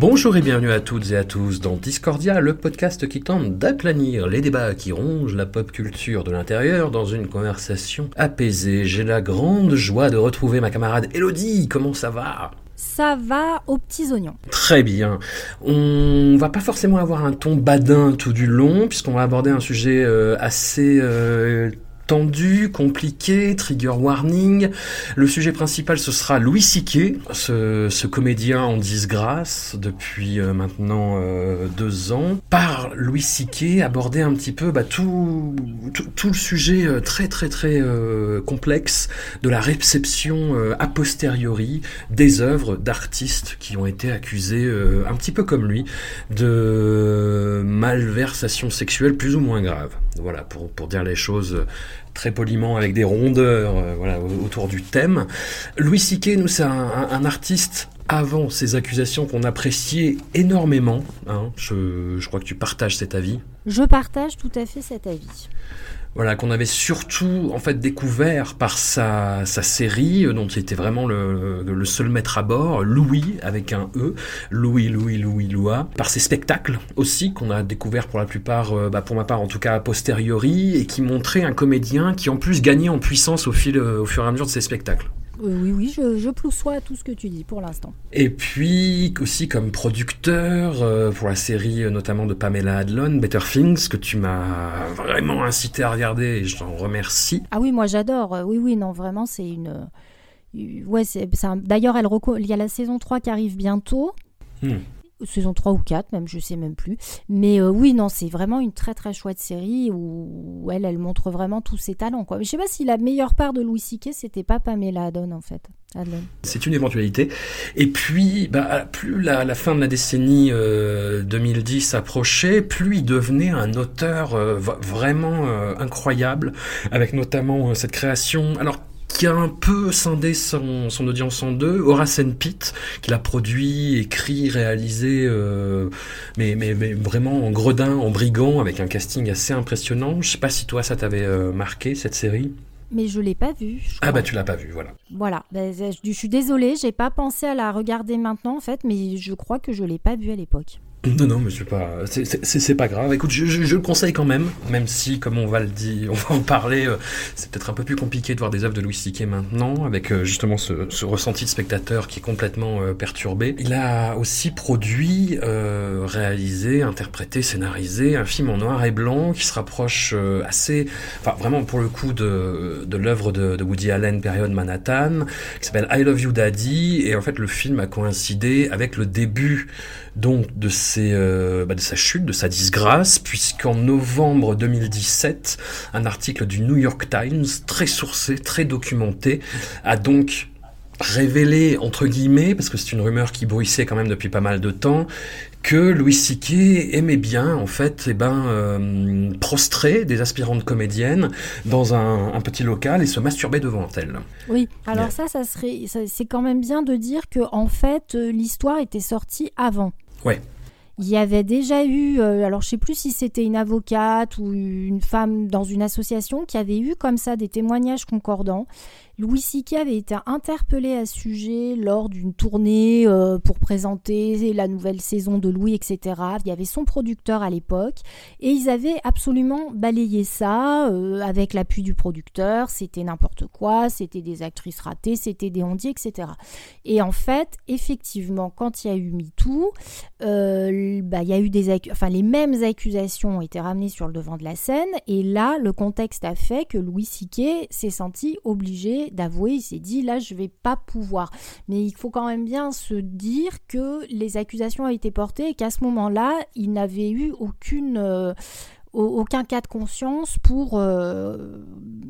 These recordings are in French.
Bonjour et bienvenue à toutes et à tous dans Discordia, le podcast qui tente d'aplanir les débats qui rongent la pop culture de l'intérieur dans une conversation apaisée. J'ai la grande joie de retrouver ma camarade Elodie. Comment ça va? Ça va aux petits oignons. Très bien. On va pas forcément avoir un ton badin tout du long, puisqu'on va aborder un sujet euh, assez euh, tendu, compliqué, trigger warning. Le sujet principal, ce sera Louis Siquet, ce, comédien en disgrâce depuis euh, maintenant euh, deux ans. Par Louis Siquet, aborder un petit peu bah, tout, le sujet euh, très très très complexe de la réception a posteriori des œuvres d'artistes qui ont été accusés, un petit peu comme lui, de malversation sexuelle plus ou moins grave. Voilà, pour, pour dire les choses très poliment avec des rondeurs euh, voilà, autour du thème. Louis Siquet, nous, c'est un, artiste avant ces accusations qu'on appréciait énormément. Hein. Je, je crois que tu partages cet avis. Je partage tout à fait cet avis voilà, qu'on avait surtout en fait découvert par sa, sa série, euh, dont il était vraiment le, le, seul maître à bord, Louis avec un E, Louis, Louis, Louis, Loua, par ses spectacles aussi qu'on a découvert pour la plupart, euh, bah pour ma part en tout cas a posteriori, et qui montraient un comédien qui en plus gagnait en puissance au fil, au fur et à mesure de ses spectacles. Oui, oui, je, je ploussois à tout ce que tu dis pour l'instant. Et puis aussi comme producteur euh, pour la série notamment de Pamela Adlon, Better Things, que tu m'as vraiment incité à regarder et je t'en remercie. Ah oui, moi j'adore. Oui, oui, non, vraiment, c'est une... Ouais, c'est D'ailleurs, elle reco... il y a la saison 3 qui arrive bientôt. Hmm saison 3 ou 4 même je sais même plus. Mais euh, oui non c'est vraiment une très très chouette série où elle elle montre vraiment tous ses talents quoi. Mais je sais pas si la meilleure part de Louis C.K. c'était pas Pamela Adon en fait c'est une éventualité. Et puis bah, plus la, fin de la décennie euh, 2010 approchait plus il devenait un auteur euh, vraiment euh, incroyable avec notamment cette création. Alors qui a un peu scindé son, son audience en deux. Horace Pitt, qui l'a produit, écrit, réalisé, euh, mais, mais, mais, vraiment en gredin, en brigand, avec un casting assez impressionnant. Je sais pas si toi ça t'avait euh, marqué cette série. Mais je l'ai pas vue. Ah bah tu l'as pas vue, voilà. Voilà, bah, je, je suis désolée, j'ai pas pensé à la regarder maintenant en fait, mais je crois que je l'ai pas vue à l'époque. Non, non, mais c'est pas, c'est pas grave. Écoute, je, je, je, le conseille quand même, même si, comme on va le dire, on va en parler, euh, c'est peut-être un peu plus compliqué de voir des œuvres de Louis C.K. maintenant, avec euh, justement ce, ce, ressenti de spectateur qui est complètement euh, perturbé. Il a aussi produit, euh, réalisé, interprété, scénarisé un film en noir et blanc qui se rapproche euh, assez, enfin vraiment pour le coup de, de l'œuvre de, de, Woody Allen, période Manhattan, qui s'appelle I Love You Daddy, et en fait le film a coïncidé avec le début donc de, ses, euh, bah de sa chute, de sa disgrâce, puisqu'en novembre 2017, un article du New York Times, très sourcé, très documenté, a donc révélé, entre guillemets, parce que c'est une rumeur qui bruissait quand même depuis pas mal de temps, que Louis C.K. aimait bien, en fait, eh ben, euh, prostrer des aspirantes comédiennes dans un, un, petit local et se masturber devant elles. Oui, alors yeah. ça, ça serait, c'est quand même bien de dire que, en fait, l'histoire était sortie avant. Il y avait déjà eu, euh, alors je sais plus si c'était une avocate ou une femme dans une association qui avait eu comme ça des témoignages concordants. Louis C.K. avait été interpellé à ce sujet lors d'une tournée euh, pour présenter la nouvelle saison de Louis, etc. Il y avait son producteur à l'époque et ils avaient absolument balayé ça euh, avec l'appui du producteur. C'était n'importe quoi, c'était des actrices ratées, c'était des ondits, etc. Et en fait, effectivement, quand il y a eu MeToo, euh, bah, il y a eu des les mêmes accusations ont été ramenées sur le devant de la scène et là, le contexte a fait que Louis C.K. s'est senti obligé d'avouer, il s'est dit là je vais pas pouvoir. Mais il faut quand même bien se dire que les accusations ont été portées et qu'à ce moment-là, il n'avait eu aucune euh, aucun cas de conscience pour euh,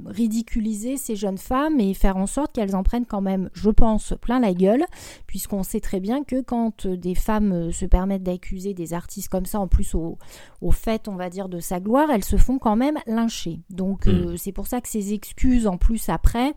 ridiculiser ces jeunes femmes et faire en sorte qu'elles en prennent quand même, je pense, plein la gueule, puisqu'on sait très bien que quand des femmes se permettent d'accuser des artistes comme ça, en plus au, fait, on va dire, de sa gloire, elles se font quand même lyncher. Donc euh, c'est pour ça que ces excuses, en plus, après,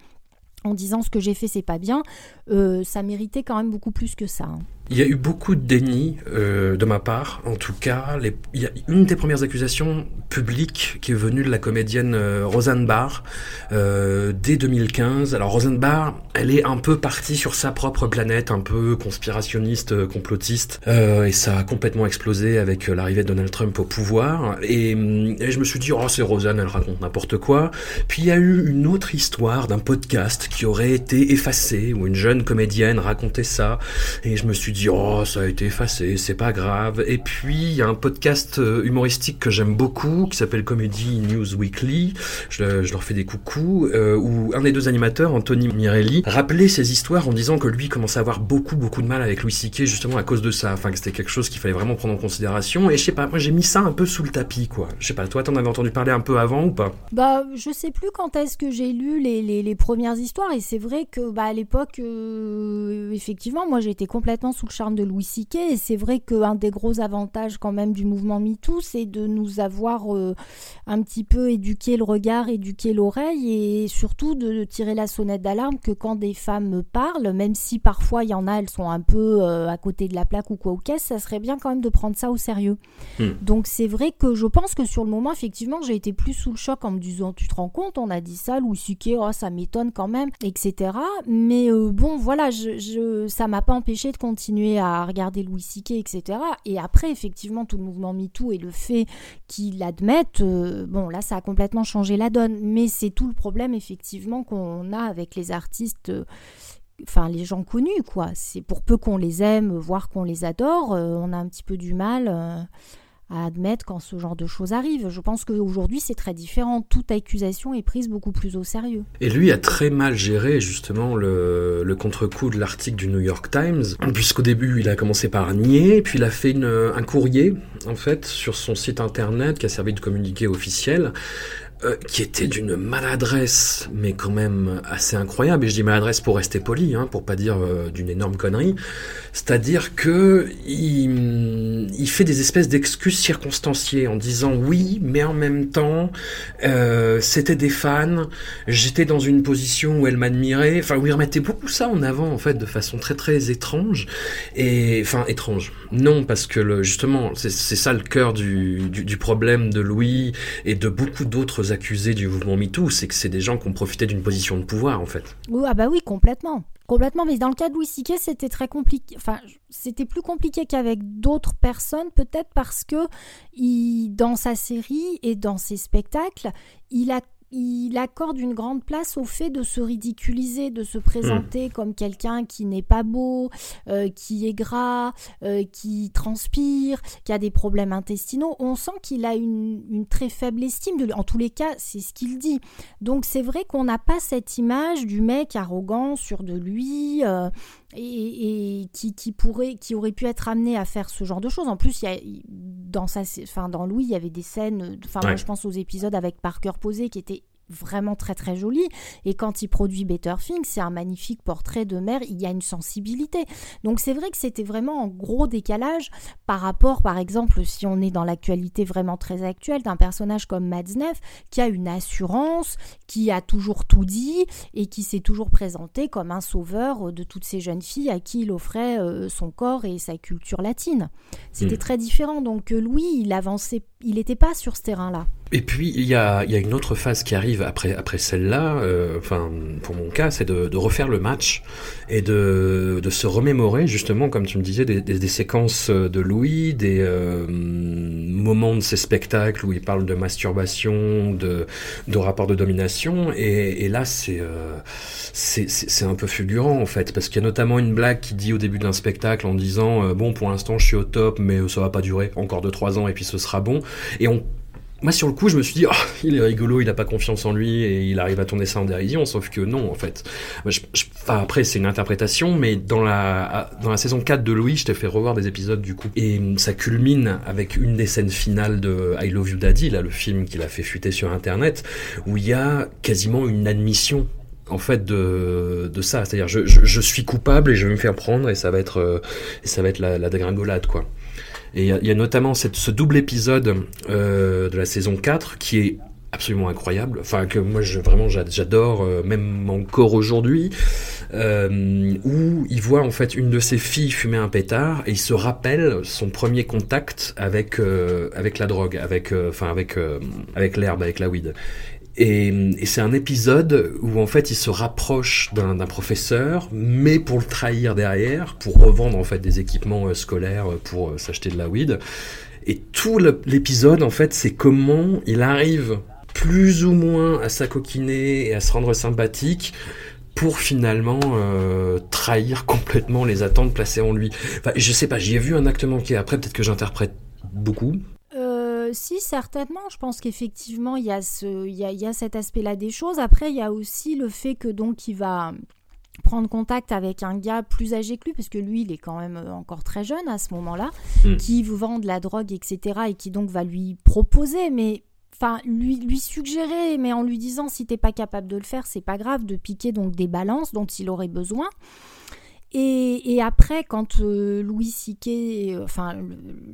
en disant ce que j'ai fait c'est pas bien, euh, ça méritait quand même beaucoup plus que ça. Hein. Il y a eu beaucoup de déni euh, de ma part. En tout cas, il y a une des premières accusations publiques qui est venue de la comédienne euh, Roseanne Barr euh, dès 2015. Alors Roseanne Barr, elle est un peu partie sur sa propre planète, un peu conspirationniste, euh, complotiste, euh, et ça a complètement explosé avec euh, l'arrivée de Donald Trump au pouvoir. Et, et je me suis dit, oh c'est Roseanne, elle raconte n'importe quoi. Puis il y a eu une autre histoire d'un podcast qui aurait été effacé, où une jeune comédienne racontait ça, et je me suis dit oh ça a été effacé, c'est pas grave. Et puis il y a un podcast euh, humoristique que j'aime beaucoup qui s'appelle Comedy News Weekly. Je, leur fais des coucous euh, où un des deux animateurs, Anthony Mirelli, rappelait ses histoires en disant que lui commençait à avoir beaucoup beaucoup de mal avec Louis C.K. justement à cause de ça. Enfin que c'était quelque chose qu'il fallait vraiment prendre en considération. Et je sais pas, moi j'ai mis ça un peu sous le tapis quoi. Je sais pas, toi t'en avais entendu parler un peu avant ou pas? Bah je sais plus quand est-ce que j'ai lu les, les, les, premières histoires et c'est vrai que bah à l'époque euh, effectivement moi j'ai été complètement sous charme de Louis C.K. Et c'est vrai qu'un des gros avantages quand même du mouvement MeToo, c'est de nous avoir euh, un petit peu éduqué le regard, éduqué l'oreille et surtout de tirer la sonnette d'alarme que quand des femmes parlent, même si parfois il y en a, elles sont un peu euh, à côté de la plaque ou quoi au caisse, ça serait bien quand même de prendre ça au sérieux. Hmm. Donc c'est vrai que je pense que sur le moment, effectivement, j'ai été plus sous le choc en me disant, tu te rends compte, on a dit ça, Louis C.K., oh, ça m'étonne quand même, etc. Mais euh, bon, voilà, je, je ça m'a pas empêché de continuer à regarder Louis C.K., etc. Et après, effectivement, tout le mouvement MeToo et le fait qu'il l'admettent, euh, bon, là, ça a complètement changé la donne. Mais c'est tout le problème, effectivement, qu'on a avec les artistes. Euh, enfin, les gens connus, quoi. C'est pour peu qu'on les aime, voire qu'on les adore, euh, on a un petit peu du mal à admettre quand ce genre de choses arrive. Je pense qu'aujourd'hui c'est très différent. Toute accusation est prise beaucoup plus au sérieux. Et lui a très mal géré justement le, le contre-coup de l'article du New York Times, puisqu'au début il a commencé par nier, puis il a fait un courrier en fait sur son site internet qui a servi de communiqué officiel euh, qui était d'une maladresse, mais quand même assez incroyable. Et je dis maladresse pour rester poli, hein, pour pas dire euh, d'une énorme connerie. C'est-à-dire que il, il, fait des espèces d'excuses circonstanciées en disant oui, mais en même temps, euh, c'était des fans. J'étais dans une position où elle m'admirait. Enfin, où il remettait beaucoup ça en avant, en fait, de façon très très étrange. Et enfin étrange. Non, parce que le, justement, c'est ça le cœur du, du, du problème de Louis et de beaucoup d'autres accusés du mouvement MeToo, c'est que c'est des gens qui ont profité d'une position de pouvoir, en fait. Oui, ah bah oui, complètement. Complètement, mais dans le cas de Louis C.K., c'était très compliqué. Enfin, c'était plus compliqué qu'avec d'autres personnes, peut-être parce que il, dans sa série et dans ses spectacles, il a il accorde une grande place au fait de se ridiculiser, de se présenter hmm. comme quelqu'un qui n'est pas beau, euh, qui est gras, euh, qui transpire, qui a des problèmes intestinaux. On sent qu'il a une, très faible estime de lui. En tous les cas, c'est ce qu'il dit. Donc c'est vrai qu'on n'a pas cette image du mec arrogant, sûr de lui. Euh, et, qui, pourrait, qui aurait pu être amené à faire ce genre de choses. En plus, il y a, dans, sa, enfin, dans Louis, il y avait des scènes, enfin, moi je pense aux épisodes avec Parker posé qui étaient vraiment très très joli. Et quand il produit Better Things, c'est un magnifique portrait de mère, il y a une sensibilité. Donc c'est vrai que c'était vraiment en gros décalage par rapport, par exemple, si on est dans l'actualité vraiment très actuelle, d'un personnage comme Madsneff qui a une assurance, qui a toujours tout dit et qui s'est toujours présenté comme un sauveur de toutes ces jeunes filles à qui il offrait euh, son corps et sa culture latine. C'était hmm. très différent. Donc euh, Louis, il avançait il n'était pas sur ce terrain-là. Et puis il y a, une autre phase qui arrive après, après celle-là, euh, pour mon cas, c'est de, refaire le match et de, se remémorer justement, comme tu me disais, des, séquences de Louis, des euh, moments de ses spectacles où il parle de masturbation, de, de rapport de domination, et, là c'est euh, c'est un peu fulgurant en fait, parce qu'il y a notamment une blague qui dit au début d'un spectacle en disant bon pour l'instant je suis au top, mais ça va pas durer encore 2-3 ans et puis ce sera bon, et on moi, sur le coup, je me suis dit, oh, il est rigolo, il a pas confiance en lui et il arrive à tourner ça en dérision, sauf que non, en fait. après, c'est une interprétation, mais dans la, dans la saison 4 de Louis, je t'ai fait revoir des épisodes du coup. Et ça culmine avec une des scènes finales de I Love You Daddy, là, le film qu'il a fait fuiter sur Internet, où il y a quasiment une admission en fait de, de ça c'est à dire je, suis coupable et je vais me faire prendre et ça va être euh, ça va être la, la dégringolade quoi et il y, a notamment cette, ce double épisode euh, de la saison 4 qui est absolument incroyable, enfin que moi je, vraiment j'adore, euh, même encore aujourd'hui, euh, où il voit en fait une de ses filles fumer un pétard et il se rappelle son premier contact avec euh, avec la drogue, avec euh, enfin avec avec l'herbe, avec la weed. Et, c'est un épisode où en fait il se rapproche d'un professeur, mais pour le trahir derrière, pour revendre en fait des équipements euh, scolaires euh, pour euh, s'acheter de la weed. Et tout l'épisode en fait c'est comment il arrive plus ou moins à s'acoquiner et à se rendre sympathique pour finalement trahir complètement les attentes placées en lui. Enfin, je sais pas, j'y ai vu un acte manqué. Après, peut-être que j'interprète beaucoup, si, certainement. Je pense qu'effectivement, il y, a ce, il, y a, cet aspect-là des choses. Après, il y a aussi le fait que donc il va prendre contact avec un gars plus âgé que lui, parce que lui, il est quand même euh, encore très jeune à ce moment-là, hmm. qui vous vend de la drogue, etc., et qui donc va lui proposer, mais enfin lui lui suggérer, mais en lui disant si t'es pas capable de le faire, c'est pas grave, de piquer donc des balances dont il aurait besoin. Et, après, quand euh, Louis Siquet, euh, enfin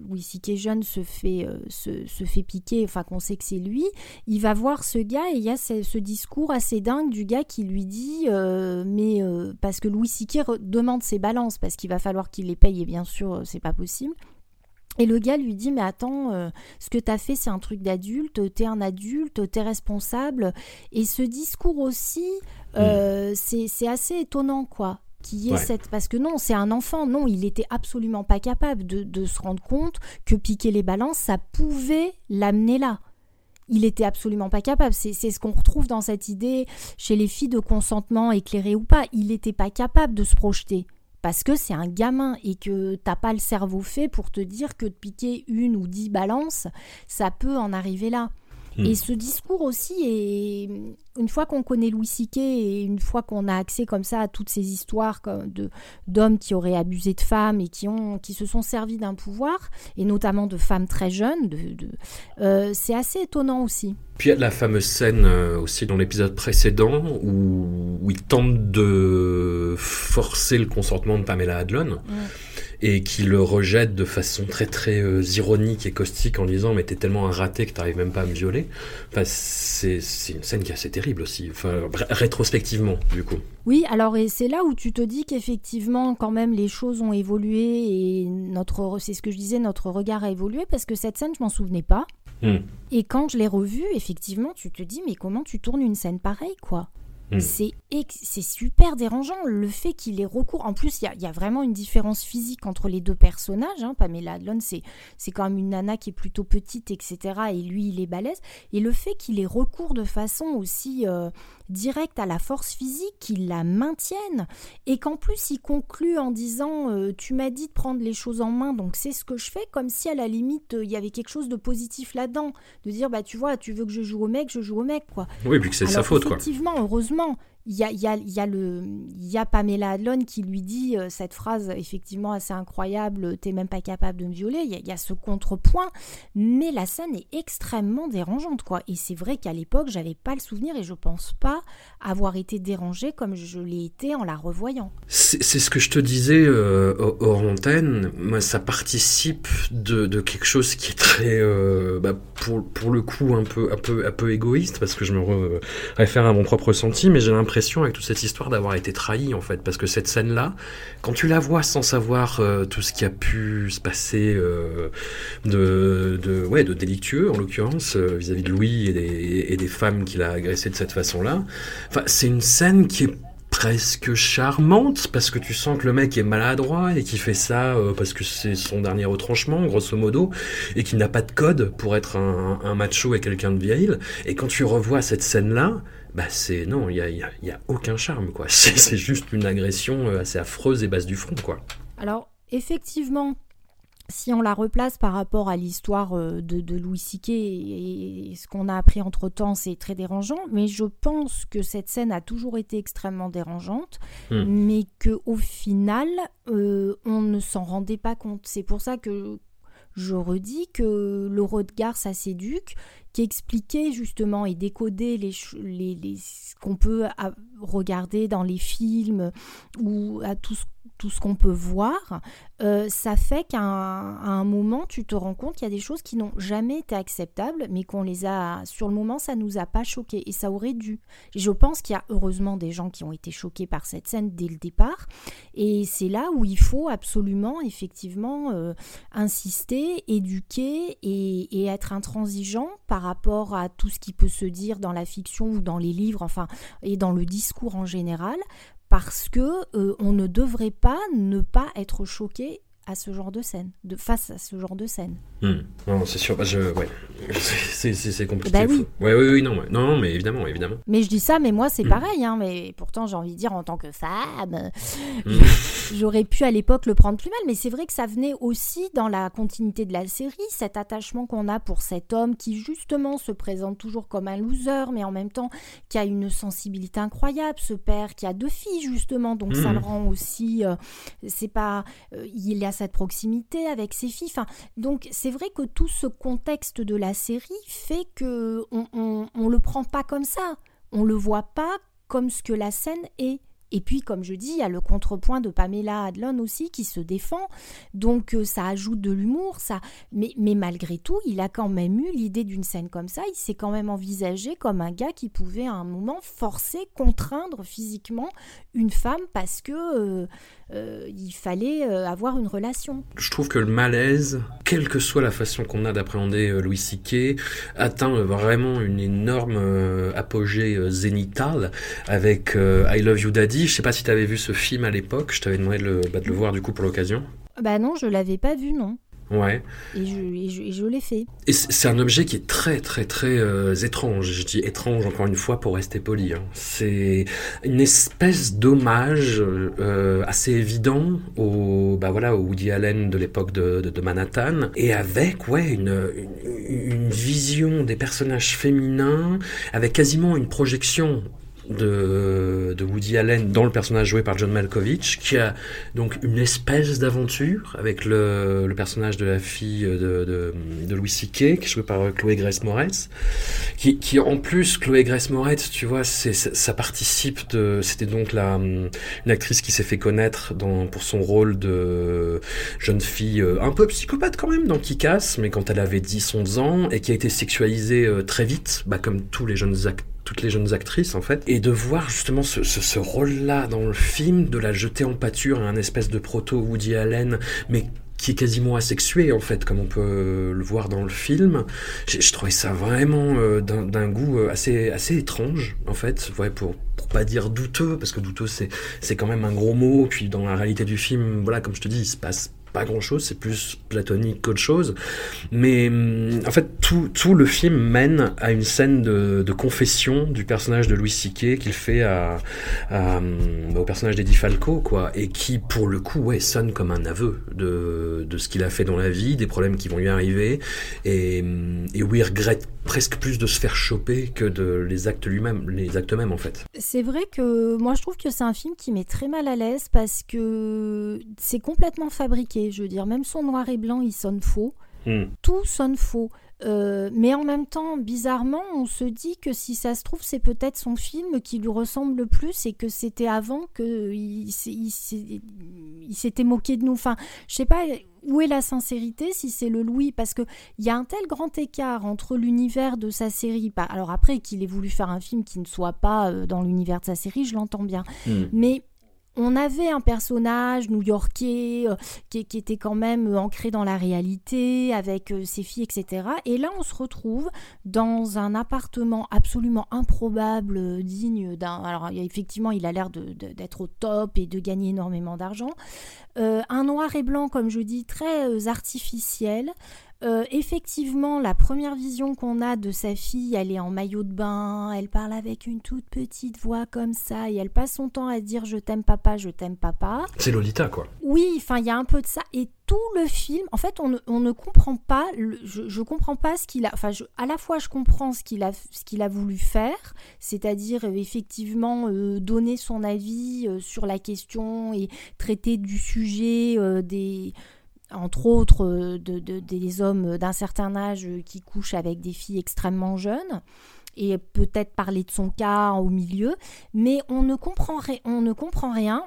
Louis Siquet jeune se fait, euh, se, fait piquer, enfin qu'on sait que c'est lui, il va voir ce gars et il y a ce, discours assez dingue du gars qui lui dit, mais parce que Louis Siquet demande ses balances parce qu'il va falloir qu'il les paye et bien sûr c'est pas possible. Et le gars lui dit, mais attends, ce que t'as fait, c'est un truc d'adulte, t'es un adulte, t'es responsable. Et ce discours aussi, hmm. c'est assez étonnant, quoi cette parce que non c'est un enfant non il était absolument pas capable de, se rendre compte que piquer les balances ça pouvait l'amener là il était absolument pas capable. C'est ce qu'on retrouve dans cette idée chez les filles de consentement éclairé ou pas. Il n'était pas capable de se projeter parce que c'est un gamin et que t'as pas le cerveau fait pour te dire que de piquer une ou dix balances, ça peut en arriver là. Et hmm. ce discours aussi est, une fois qu'on connaît Louis Siquet et une fois qu'on a accès comme ça à toutes ces histoires de d'hommes qui auraient abusé de femmes et qui ont qui se sont servis d'un pouvoir et notamment de femmes très jeunes, de, euh, c'est assez étonnant aussi. Puis il y a la fameuse scène euh, aussi dans l'épisode précédent où, où, il tente de forcer le consentement de Pamela Adlon et qui le rejette de façon très très euh, ironique et caustique en disant mais t'es tellement un raté que t'arrives même pas à me violer. Enfin, c'est, une scène qui est assez terrible aussi, enfin, rétrospectivement du coup. Oui, alors et c'est là où tu te dis qu'effectivement quand même les choses ont évolué et notre, c'est ce que je disais, notre regard a évolué parce que cette scène je m'en souvenais pas. Hmm. Et quand je l'ai revue, effectivement, tu te dis mais comment tu tournes une scène pareille quoi? Hmm. C'est super dérangeant le fait qu'il ait recours. En plus, il y, a, vraiment une différence physique entre les deux personnages. Hein. Pamela Adlon, c'est quand même une nana qui est plutôt petite, etc. Et lui, il est balèze. Et le fait qu'il ait recours de façon aussi euh, direct à la force physique, qu'il la maintienne, et qu'en plus il conclut en disant euh, Tu m'as dit de prendre les choses en main, donc c'est ce que je fais, comme si à la limite euh, il y avait quelque chose de positif là-dedans, de dire Bah tu vois, tu veux que je joue au mec, je joue au mec, quoi. Oui, puis que c'est sa faute, quoi. Effectivement, heureusement, clairement il y a, y, a, y, a y a Pamela Adlon qui lui dit euh, cette phrase effectivement assez incroyable T'es même pas capable de me violer. Il y, a ce contrepoint, mais la scène est extrêmement dérangeante, quoi. Et c'est vrai qu'à l'époque, j'avais pas le souvenir et je pense pas avoir été dérangée comme je l'ai été en la revoyant. C'est ce que je te disais euh, hors antenne. Moi, ça participe de, de, quelque chose qui est très, euh, bah, pour, pour le coup, un peu, un peu, un peu égoïste parce que je me réfère à mon propre ressenti, mais j'ai l'impression avec toute cette histoire d'avoir été trahi en fait, parce que cette scène-là, quand tu la vois sans savoir euh, tout ce qui a pu se passer euh, de, ouais, de délictueux en l'occurrence vis-à-vis de Louis et des, femmes qu'il a agressées de cette façon-là, c'est une scène qui est presque charmante parce que tu sens que le mec est maladroit et qu'il fait ça euh, parce que c'est son dernier retranchement grosso modo et qu'il n'a pas de code pour être un, macho et quelqu'un de vieille. Et quand tu revois cette scène là bah c'est non il y a, y a, aucun charme quoi c'est juste une agression euh, assez affreuse et basse du front quoi alors effectivement si on la replace par rapport à l'histoire euh, de, Louis Siquet et, ce qu'on a appris entre temps, c'est très dérangeant. Mais je pense que cette scène a toujours été extrêmement dérangeante, hmm. mais que au final, euh, on ne s'en rendait pas compte. C'est pour ça que je redis que le regard ça s'éduque, qui expliquait justement et décodait les, les, ce qu'on peut regarder dans les films ou à tout ce tout ce qu'on peut voir, euh, ça fait qu'à un, moment, tu te rends compte qu'il y a des choses qui n'ont jamais été acceptables, mais qu'on les a, sur le moment, ça nous a pas choqués, et ça aurait dû. je pense qu'il y a heureusement des gens qui ont été choqués par cette scène dès le départ, et c'est là où il faut absolument, effectivement, euh, insister, éduquer et, et être intransigeant par rapport à tout ce qui peut se dire dans la fiction ou dans les livres, enfin, et dans le discours en général, parce que euh, on ne devrait pas ne pas être choqué à ce genre de scène, de face à ce genre de scène. Hmm. Non, c'est sûr. Bah, je, ouais. c'est compliqué. Bah oui. Ouais, oui, oui, non, non, non, mais évidemment, évidemment. Mais je dis ça, mais moi c'est hmm. pareil, hein, mais pourtant j'ai envie de dire en tant que femme, hmm. j'aurais pu à l'époque le prendre plus mal, mais c'est vrai que ça venait aussi dans la continuité de la série, cet attachement qu'on a pour cet homme qui justement se présente toujours comme un loser, mais en même temps qui a une sensibilité incroyable, ce père qui a deux filles justement, donc ça le rend aussi, euh, c'est pas, euh, il a cette proximité avec ses filles, donc c'est c'est vrai que tout ce contexte de la série fait que on, on, le prend pas comme ça. On le voit pas comme ce que la scène est. Et puis, comme je dis, il y a le contrepoint de Pamela Adlon aussi qui se défend. Donc, euh, ça ajoute de l'humour. ça. Mais, malgré tout, il a quand même eu l'idée d'une scène comme ça. Il s'est quand même envisagé comme un gars qui pouvait à un moment forcer, contraindre physiquement une femme parce que euh, euh, fallait avoir une relation. Je trouve que le malaise, quelle que soit la façon qu'on a d'appréhender Louis C.K., atteint vraiment une énorme apogée zénitale avec I Love You Daddy je sais pas si tu avais vu ce film à l'époque, je t'avais demandé de le, bah, de le, voir du coup pour l'occasion. Bah non, je l'avais pas vu, non. Ouais. Et je, je, l'ai fait. Et c'est un objet qui est très très très euh, étrange. Je dis étrange encore une fois pour rester poli. Hein. C'est une espèce d'hommage euh, assez évident au bah voilà au Woody Allen de l'époque de, de, Manhattan et avec ouais une, une, une vision des personnages féminins avec quasiment une projection de, de, Woody Allen dans le personnage joué par John Malkovich, qui a donc une espèce d'aventure avec le, le, personnage de la fille de, de, de Louis C.K., qui est joué par Chloé Grace Moretz, qui, qui en plus, Chloé Grace Moretz, tu vois, c'est, ça participe de... C'était donc la, une actrice qui s'est fait connaître dans, pour son rôle de jeune fille euh, un peu psychopathe quand même dans Kick-Ass, mais quand elle avait 10-11 ans, et qui a été sexualisée euh, très vite, bah, comme tous les jeunes acteurs toutes les jeunes actrices en fait, et de voir justement ce, ce, rôle-là dans le film, de la jeter en pâture à un espèce de proto Woody Allen, mais qui est quasiment asexué en fait, comme on peut le voir dans le film. Je, trouvais ça vraiment euh, d'un goût euh, assez assez étrange en fait, ouais, pour pour pas dire douteux parce que douteux c'est c'est quand même un gros mot. Puis dans la réalité du film, voilà, comme je te dis, il se passe pas grand chose, c'est plus platonique qu'autre chose. Mais hum, en fait, tout, le film mène à une scène de, confession du personnage de Louis C.K. qu'il fait hum, au personnage d'Eddie Falco, quoi, et qui, pour le coup, ouais, sonne comme un aveu de, ce qu'il a fait dans la vie, des problèmes qui vont lui arriver, et, hum, et où il regrette presque plus de se faire choper que de les actes lui-même, les actes mêmes en fait. C'est vrai que moi je trouve que c'est un film qui met très mal à l'aise parce que c'est complètement fabriqué. Je veux dire, même son noir et blanc, il sonne faux. Hmm. Tout sonne faux. Euh, mais en même temps, bizarrement, on se dit que si ça se trouve, c'est peut-être son film qui lui ressemble le plus et que c'était avant qu'il il, s'était moqué de nous. Enfin, je sais pas où est la sincérité si c'est le Louis parce que il y a un tel grand écart entre l'univers de sa série alors après qu'il ait voulu faire un film qui ne soit pas euh, dans l'univers de sa série je l'entends bien hmm. mais on avait un personnage new-yorkais euh, qui, était quand même euh, ancré dans la réalité, avec euh, ses filles, etc. Et là, on se retrouve dans un appartement absolument improbable, digne d'un... Alors, effectivement, il a l'air d'être au top et de gagner énormément d'argent. un noir et blanc, comme je dis, très artificiel. Euh, effectivement, la première vision qu'on a de sa fille, elle est en maillot de bain, elle parle avec une toute petite voix comme ça, et elle passe son temps à dire je t'aime papa, je t'aime papa. C'est Lolita, quoi. Oui, enfin, il y a un peu de ça. Et tout le film, en fait, on ne, comprend pas, je, je comprends pas ce qu'il a, enfin, à la fois je comprends ce qu'il a, ce qu'il a voulu faire, c'est-à-dire euh, effectivement euh, donner son avis sur la question et traiter du sujet des entre autres euh, de, des hommes d'un certain âge qui couchent avec des filles extrêmement jeunes et peut-être parler de son cas au milieu, mais on ne comprend, rien.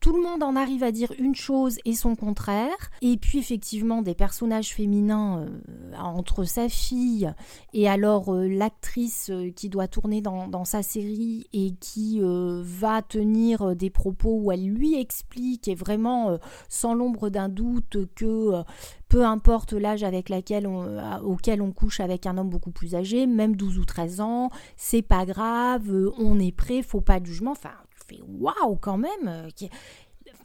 tout le monde en arrive à dire une chose et son contraire. Et puis effectivement, des personnages féminins euh, entre sa fille et alors euh, l'actrice euh, qui doit tourner dans, dans, sa série et qui va tenir des propos où elle lui explique et vraiment sans l'ombre d'un doute que peu importe l'âge avec laquelle euh, auquel on couche avec un homme beaucoup plus âgé, même 12 ou 13 ans, c'est pas grave, euh, on est prêt, faut pas de jugement. Enfin, tu fais waouh quand même. Euh,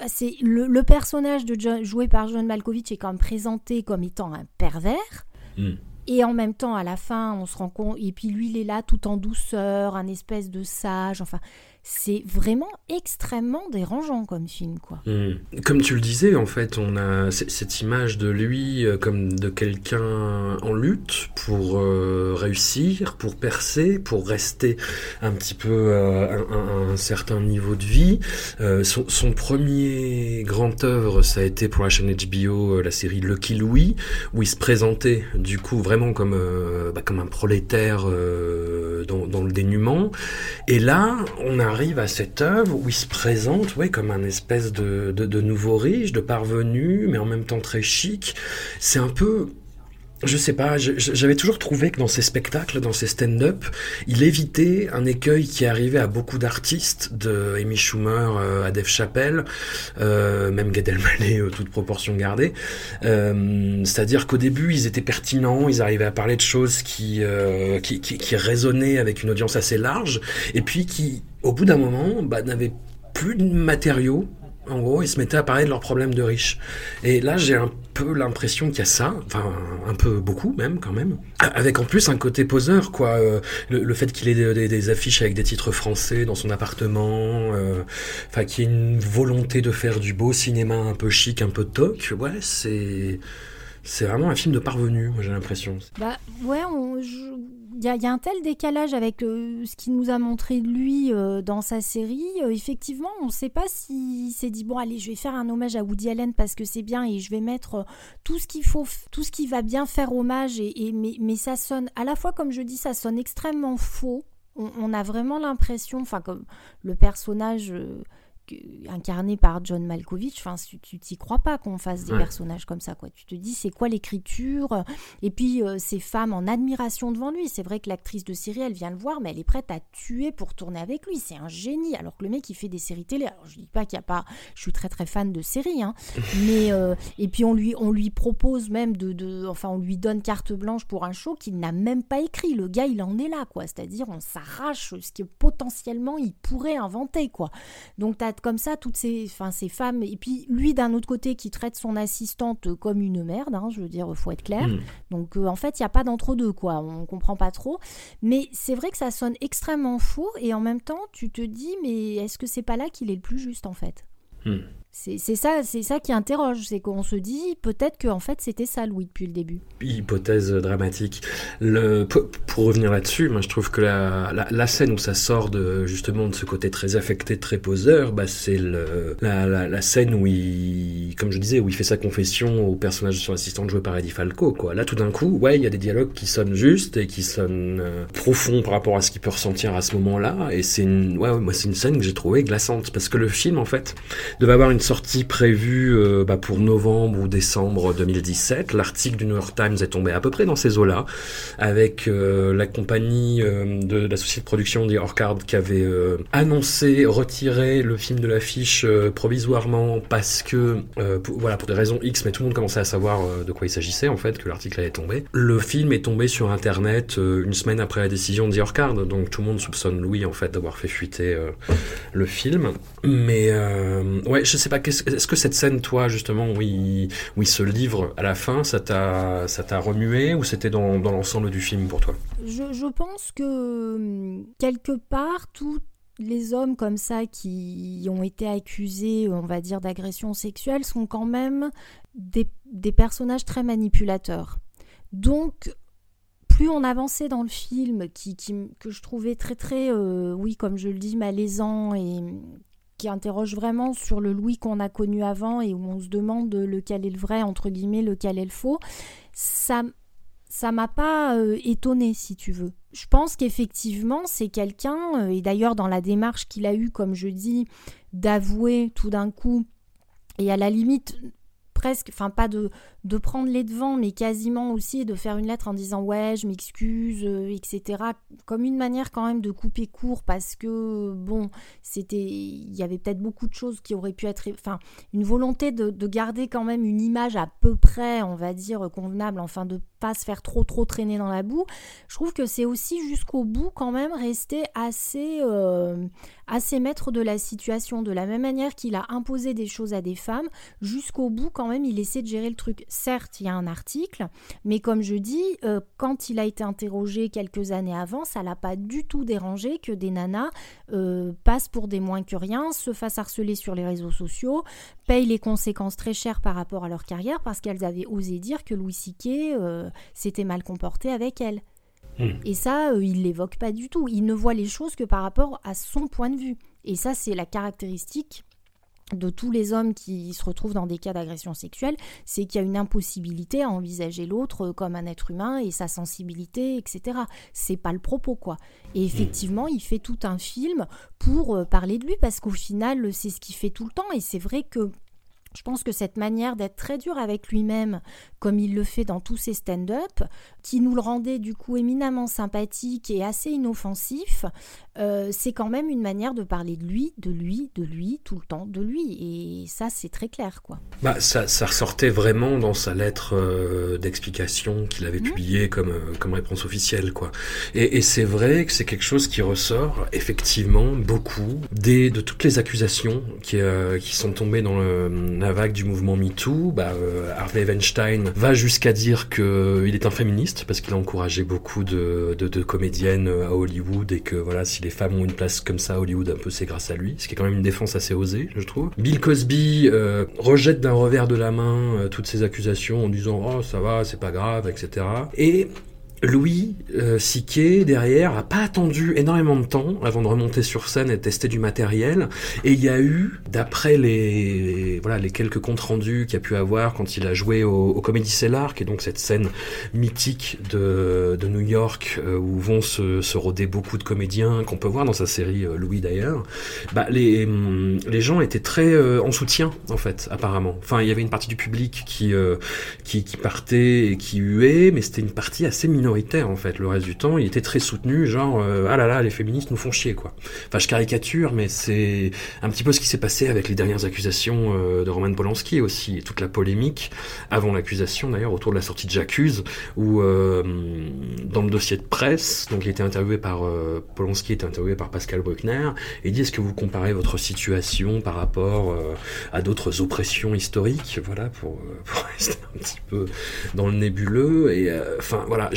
c'est le, personnage de joué par John Malkovich est quand même présenté comme étant un pervers. Hmm. Et en même temps, à la fin, on se rend compte. Et puis lui, il est là tout en douceur, un espèce de sage. Enfin, c'est vraiment extrêmement dérangeant comme film, quoi. Hmm. Comme tu le disais, en fait, on a cette image de lui euh, comme de quelqu'un en lutte pour euh, réussir, pour percer, pour rester un petit peu euh, à, un, certain niveau de vie. son, premier grand œuvre, ça a été pour la chaîne HBO la série Lucky Louis, où il se présentait du coup vraiment comme bah, comme un prolétaire dans, dans, le dénuement. Et là, on a arrive à cette œuvre où il se présente ouais, comme un espèce de nouveau riche, de parvenu, mais en même temps très chic. C'est un peu je sais pas, j'avais toujours trouvé que dans ces spectacles, dans ces stand-up, il évitait un écueil qui arrivait à beaucoup d'artistes, de Amy Schumer euh, à Dave Chappelle, euh, même Gad Elmaleh, euh, toute proportion gardée. C'est-à-dire qu'au début, ils étaient pertinents, ils arrivaient à parler de choses qui, résonnaient avec une audience assez large, et puis qui, au bout d'un moment, bah, n'avaient plus de matériaux en gros, ils se mettaient à parler de leurs problèmes de riches. Et là, j'ai un peu l'impression qu'il y a ça, enfin un peu beaucoup même quand même, avec en plus un côté poseur quoi. Euh, le, fait qu'il ait des, affiches avec des titres français dans son appartement, euh, enfin qu'il y ait une volonté de faire du beau cinéma un peu chic, un peu toc, ouais, c'est c'est vraiment un film de parvenu, j'ai l'impression. Bah ouais, on, il y, a un tel décalage avec euh, ce qu'il nous a montré de lui euh, dans sa série. Euh, effectivement, on ne sait pas s'il s'est dit bon allez, je vais faire un hommage à Woody Allen parce que c'est bien et je vais mettre tout ce qu'il faut, tout ce qui va bien faire hommage. Et, mais, mais, ça sonne à la fois, comme je dis, ça sonne extrêmement faux. On, on a vraiment l'impression, enfin comme le personnage incarné par John Malkovich, enfin, tu t'y crois pas qu'on fasse des personnages comme ça, quoi. Tu te dis, c'est quoi l'écriture? Et puis, euh, ces femmes en admiration devant lui. C'est vrai que l'actrice de série, elle vient le voir, mais elle est prête à tuer pour tourner avec lui. C'est un génie. Alors que le mec, il fait des séries télé. Alors, je dis pas qu'il y a pas. Je suis très très fan de séries, hein. mais euh, et puis on lui on lui propose même de, de, enfin, on lui donne carte blanche pour un show qu'il n'a même pas écrit. Le gars, il en est là, quoi. C'est-à-dire, on s'arrache ce que potentiellement il pourrait inventer, quoi. Donc, comme ça toutes ces, enfin, ces femmes. Et puis lui, d'un autre côté, qui traite son assistante comme une merde, hein, je veux dire, faut être clair. Mm. Donc euh, en fait, il n'y a pas d'entre-deux, quoi. On comprend pas trop. Mais c'est vrai que ça sonne extrêmement faux. Et en même temps, tu te dis, mais est-ce que c'est pas là qu'il est le plus juste, en fait? Mm. C'est ça, c'est ça qui interroge, c'est qu'on se dit peut-être que en fait c'était ça Louis depuis le début. Hypothèse dramatique. Pour revenir là-dessus, moi je trouve que la, scène où ça sort de justement de ce côté très affecté, très poseur, bah c'est la, scène où il, comme je disais, où il fait sa confession au personnage de son assistante joué par Eddie Falco. Là tout d'un coup, ouais, il y a des dialogues qui sonnent justes et qui sonnent euh, profonds par rapport à ce qu'il peut ressentir à ce moment-là. Et c'est une, ouais, moi c'est une scène que j'ai trouvée glaçante parce que le film en fait devait avoir une sortie prévue euh, bah, pour novembre ou décembre 2017. L'article du New York Times est tombé à peu près dans ces eaux-là, avec euh, la compagnie euh, de, la société de production The Orchard qui avait annoncé retirer le film de l'affiche provisoirement parce que, voilà, pour des raisons X, mais tout le monde commençait à savoir de quoi il s'agissait en fait, que l'article allait tomber. Le film est tombé sur Internet une semaine après la décision de donc tout le monde soupçonne Louis en fait d'avoir fait fuiter le film. Mais ouais, je sais pas est-ce que cette scène, toi, justement, où il, se livre à la fin, ça t'a, remué ou c'était dans, l'ensemble du film pour toi? Je, pense que hum, quelque part, tous les hommes comme ça qui ont été accusés, on va dire, d'agression sexuelle sont quand même des, personnages très manipulateurs. Donc, plus on avançait dans le film, qui, que je trouvais très très, euh, oui, comme je le dis, malaisant et interroge vraiment sur le Louis qu'on a connu avant et où on se demande lequel est le vrai, entre guillemets, lequel est le faux, ça ça m'a pas euh, étonné si tu veux. Je pense qu'effectivement c'est quelqu'un, euh, et d'ailleurs dans la démarche qu'il a eue, comme je dis, d'avouer tout d'un coup, et à la limite presque, enfin pas de, de prendre les devants, mais quasiment aussi de faire une lettre en disant ouais, je m'excuse, euh, etc. Comme une manière quand même de couper court parce que bon, c'était, il y avait peut-être beaucoup de choses qui auraient pu être, enfin, une volonté de, de, garder quand même une image à peu près, on va dire convenable, enfin de pas se faire trop trop traîner dans la boue. Je trouve que c'est aussi jusqu'au bout quand même rester assez euh, assez maître de la situation, de la même manière qu'il a imposé des choses à des femmes, jusqu'au bout quand même il essaie de gérer le truc certes, il y a un article, mais comme je dis, euh, quand il a été interrogé quelques années avant, ça l'a pas du tout dérangé que des nanas euh, passent pour des moins que rien, se fassent harceler sur les réseaux sociaux, payent les conséquences très chères par rapport à leur carrière parce qu'elles avaient osé dire que Louis C.K. Euh, s'était mal comporté avec elles. Hmm. Et ça, il l'évoque pas du tout. Il ne voit les choses que par rapport à son point de vue. Et ça, c'est la caractéristique de tous les hommes qui se retrouvent dans des cas d'agression sexuelle, c'est qu'il y a une impossibilité à envisager l'autre comme un être humain et sa sensibilité, etc. C'est pas le propos, quoi. Et mm. effectivement, il fait tout un film pour euh, parler de lui parce qu'au final, c'est ce qu'il fait tout le temps. Et c'est vrai que je pense que cette manière d'être très dur avec lui-même, comme il le fait dans tous ses stand-up, qui nous le rendait du coup éminemment sympathique et assez inoffensif, euh, c'est quand même une manière de parler de lui, de lui, de lui, tout le temps de lui. Et ça, c'est très clair, quoi. Bah, ça, ça ressortait vraiment dans sa lettre euh, d'explication qu'il avait mmh. publiée comme, euh, comme réponse officielle, quoi. Et, et c'est vrai que c'est quelque chose qui ressort effectivement beaucoup des, de toutes les accusations qui, qui sont tombées dans la vague du mouvement MeToo. Bah, Harvey Weinstein va jusqu'à dire qu'il est un féministe parce qu'il a encouragé beaucoup de, comédiennes à Hollywood et que voilà, si les femmes ont une place comme ça à Hollywood, un peu c'est grâce à lui, ce qui est quand même une défense assez osée, je trouve. Bill Cosby euh, rejette d'un revers de la main euh, toutes ces accusations en disant oh ça va, c'est pas grave, etc. Et Louis euh, derrière, a pas attendu énormément de temps avant de remonter sur scène et tester du matériel. Et il y a eu, d'après les, voilà, les quelques comptes rendus qu'il a pu avoir quand il a joué au, au Comedy Cellar, qui est donc cette scène mythique de, de New York euh, où vont se, se rôder beaucoup de comédiens qu'on peut voir dans sa série euh, Louis d'ailleurs, bah, les, hum, les gens étaient très euh, en soutien en fait, apparemment. Enfin, il y avait une partie du public qui, qui, qui partait et qui huait, mais c'était une partie assez minoritaire en fait. Le reste du temps, il était très soutenu, genre euh, ah là là, les féministes nous font chier quoi. Enfin, je caricature, mais c'est un petit peu ce qui s'est passé avec les dernières accusations euh, de Roman Polanski aussi, et toute la polémique avant l'accusation d'ailleurs autour de la sortie de J'accuse, où euh, dans le dossier de presse, donc il était interviewé par Polanski était interviewé par Pascal Bruckner, et il dit est-ce que vous comparez votre situation par rapport à d'autres oppressions historiques, voilà pour, pour, rester un petit peu dans le nébuleux et enfin voilà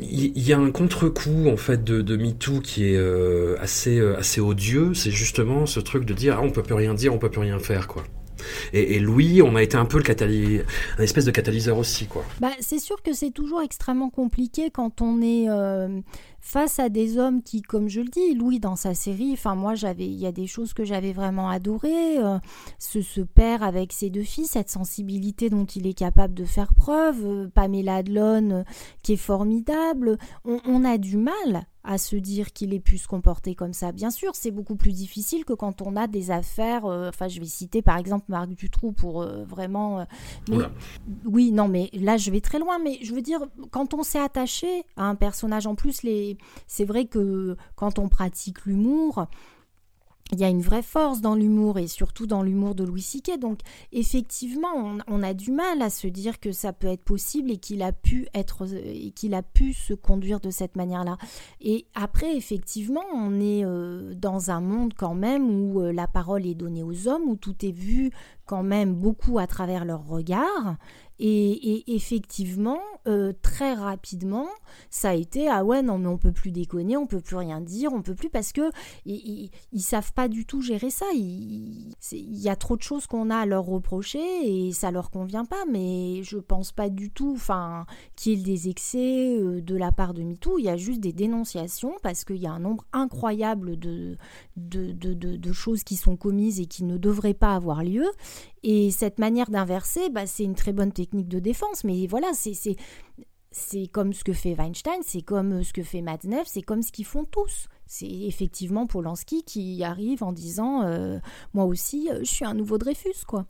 il y, a un contre-coup en fait de, de MeToo qui est euh, assez euh, assez odieux. C'est justement ce truc de dire ah, on peut plus rien dire, on peut plus rien faire quoi. Et, Louis, on a été un peu le cataly... un espèce de catalyseur aussi, quoi. Bah, c'est sûr que c'est toujours extrêmement compliqué quand on est euh, face à des hommes qui, comme je le dis, Louis dans sa série, enfin moi j'avais, il y a des choses que j'avais vraiment adorées, euh, ce, père avec ses deux filles, cette sensibilité dont il est capable de faire preuve, euh, Pamela Adlon qui est formidable, on a du mal à se dire qu'il ait pu se comporter comme ça. Bien sûr, c'est beaucoup plus difficile que quand on a des affaires. Euh, enfin, je vais citer par exemple Marc Dutroux pour euh, vraiment. Euh, oui, non, mais là, je vais très loin. Mais je veux dire, quand on s'est attaché à un personnage, en plus, les... c'est vrai que quand on pratique l'humour, il y a une vraie force dans l'humour et surtout dans l'humour de Louis Siquet. Donc effectivement, on, a du mal à se dire que ça peut être possible et qu'il a pu être qu'il a pu se conduire de cette manière-là. Et après, effectivement, on est euh, dans un monde quand même où euh, la parole est donnée aux hommes, où tout est vu quand même beaucoup à travers leur regard et, effectivement, euh, très rapidement, ça a été ah ouais non mais on peut plus déconner, on peut plus rien dire, on peut plus parce que ils, savent pas du tout gérer ça. Il, y a trop de choses qu'on a à leur reprocher et ça leur convient pas. Mais je pense pas du tout, enfin, qu'il y ait des excès euh, de la part de MeToo. Il y a juste des dénonciations parce qu'il y a un nombre incroyable de, de, de choses qui sont commises et qui ne devraient pas avoir lieu. Et cette manière d'inverser, bah, c'est une très bonne technique de défense. Mais voilà, c'est c'est comme ce que fait Weinstein, c'est comme ce que fait Madnev, c'est comme ce qu'ils font tous. C'est effectivement Polanski qui arrive en disant euh, Moi aussi, euh, je suis un nouveau Dreyfus, quoi.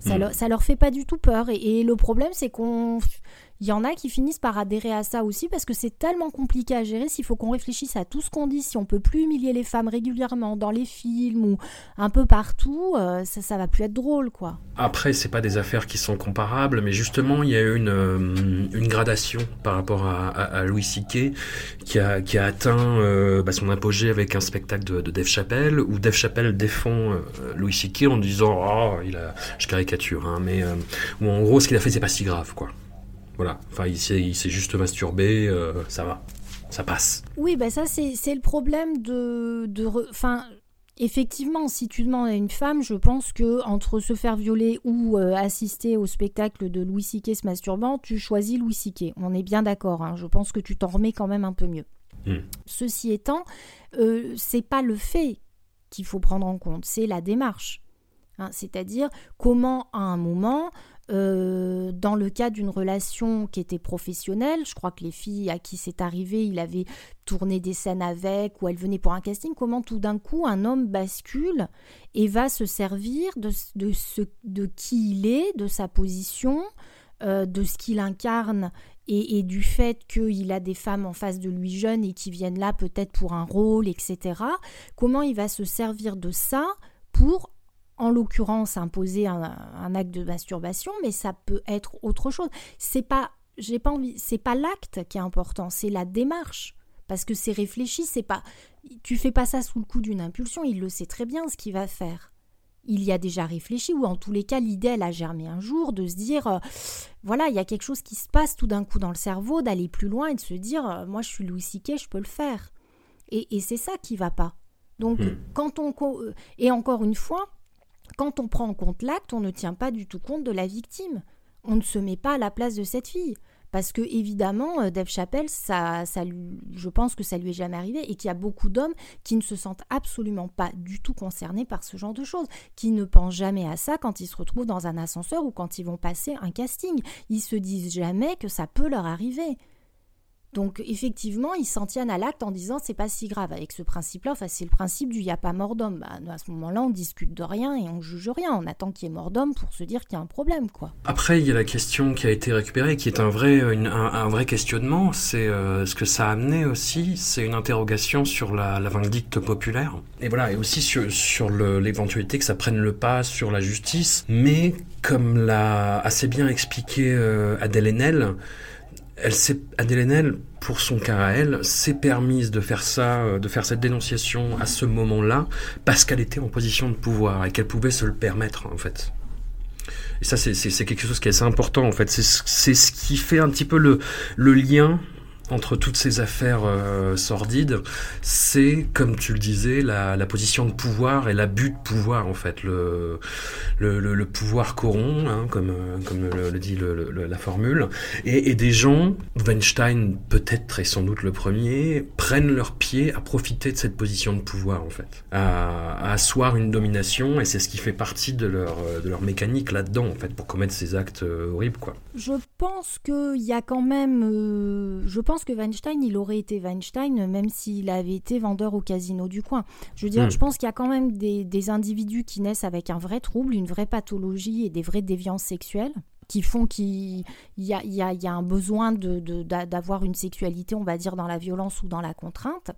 Ça, hmm. leur, ça leur fait pas du tout peur. et le problème, c'est qu'on il y en a qui finissent par adhérer à ça aussi parce que c'est tellement compliqué à gérer s'il faut qu'on réfléchisse à tout ce qu'on dit, si on peut plus humilier les femmes régulièrement dans les films ou un peu partout, euh, ça, ça va plus être drôle quoi. Après, c'est pas des affaires qui sont comparables, mais justement, il y a eu une, euh, une gradation par rapport à, Louis C.K. qui a, atteint euh, bah, son apogée avec un spectacle de, de Dave Chappelle où Dave Chappelle défend Louis C.K. en disant oh, il a, je caricature, hein, mais en gros, ce qu'il a fait, c'est pas si grave quoi. Voilà, enfin, il s'est juste masturbé, euh, ça va, ça passe. Oui, ben ça, c'est le problème de. de enfin, effectivement, si tu demandes à une femme, je pense que entre se faire violer ou euh, assister au spectacle de Louis C.K. se masturbant, tu choisis Louis C.K. On est bien d'accord, hein, je pense que tu t'en remets quand même un peu mieux. Hmm. Ceci étant, euh, c'est pas le fait qu'il faut prendre en compte, c'est la démarche. Hein, c'est-à-dire comment à un moment euh, dans le cas d'une relation qui était professionnelle, je crois que les filles à qui c'est arrivé, il avait tourné des scènes avec ou elles venaient pour un casting, comment tout d'un coup un homme bascule et va se servir de, de, qui il est, de sa position, euh, de ce qu'il incarne et, et, du fait qu'il a des femmes en face de lui jeunes et qui viennent là peut-être pour un rôle, etc. Comment il va se servir de ça pour en l'occurrence imposer un, acte de masturbation, mais ça peut être autre chose. C'est pas, j'ai pas envie, c'est pas l'acte qui est important, c'est la démarche, parce que c'est réfléchi, c'est pas, tu fais pas ça sous le coup d'une impulsion, il le sait très bien ce qu'il va faire. Il y a déjà réfléchi, ou en tous les cas, l'idée, elle a germé un jour de se dire, euh, voilà, il y a quelque chose qui se passe tout d'un coup dans le cerveau, d'aller plus loin et de se dire, euh, moi je suis Louis C.K., je peux le faire. Et, c'est ça qui va pas. Donc, hmm. quand on. Euh, et encore une fois, quand on prend en compte l'acte, on ne tient pas du tout compte de la victime. On ne se met pas à la place de cette fille. Parce que évidemment, euh, Dave Chappelle, ça, je pense que ça lui est jamais arrivé et qu'il y a beaucoup d'hommes qui ne se sentent absolument pas du tout concernés par ce genre de choses, qui ne pensent jamais à ça quand ils se retrouvent dans un ascenseur ou quand ils vont passer un casting. Ils se disent jamais que ça peut leur arriver. Donc effectivement, ils s'en tiennent à l'acte en disant c'est pas si grave. Avec ce principe-là, enfin c'est le principe du y a pas mort d'homme. Bah, à ce moment-là, on discute de rien et on juge rien. On attend qu'il y ait mort d'homme pour se dire qu'il y a un problème, quoi. Après, il y a la question qui a été récupérée, qui est un vrai, un, vrai questionnement. C'est euh, ce que ça a amené aussi, c'est une interrogation sur la, la vindicte populaire. Et voilà, et aussi sur, sur l'éventualité que ça prenne le pas sur la justice. Mais comme l'a assez bien expliqué euh, Adèle Haenel, elle s'est, pour son cas à elle, s'est permise de faire ça, euh, de faire cette dénonciation à ce moment-là, parce qu'elle était en position de pouvoir et qu'elle pouvait se le permettre, en fait. Et ça, c'est quelque chose qui est assez important, en fait. C'est ce qui fait un petit peu le, le lien entre toutes ces affaires euh, sordides, c'est, comme tu le disais, la, position de pouvoir et l'abus de pouvoir, en fait. Le, le, pouvoir corrompt, hein, comme, euh, comme le, dit la formule. Et, des gens, Weinstein peut-être et sans doute le premier, prennent leur pied à profiter de cette position de pouvoir, en fait. À, asseoir une domination, et c'est ce qui fait partie de leur, de leur mécanique là-dedans, en fait, pour commettre ces actes euh, horribles, quoi. Je pense qu'il y a quand même... je pense pense que Weinstein, il aurait été Weinstein même s'il avait été vendeur au casino du coin. Je veux dire, hmm. je pense qu'il y a quand même des, individus qui naissent avec un vrai trouble, une vraie pathologie et des vraies déviances sexuelles qui font qu'il y a, y, a, un besoin d'avoir une sexualité, on va dire, dans la violence ou dans la contrainte.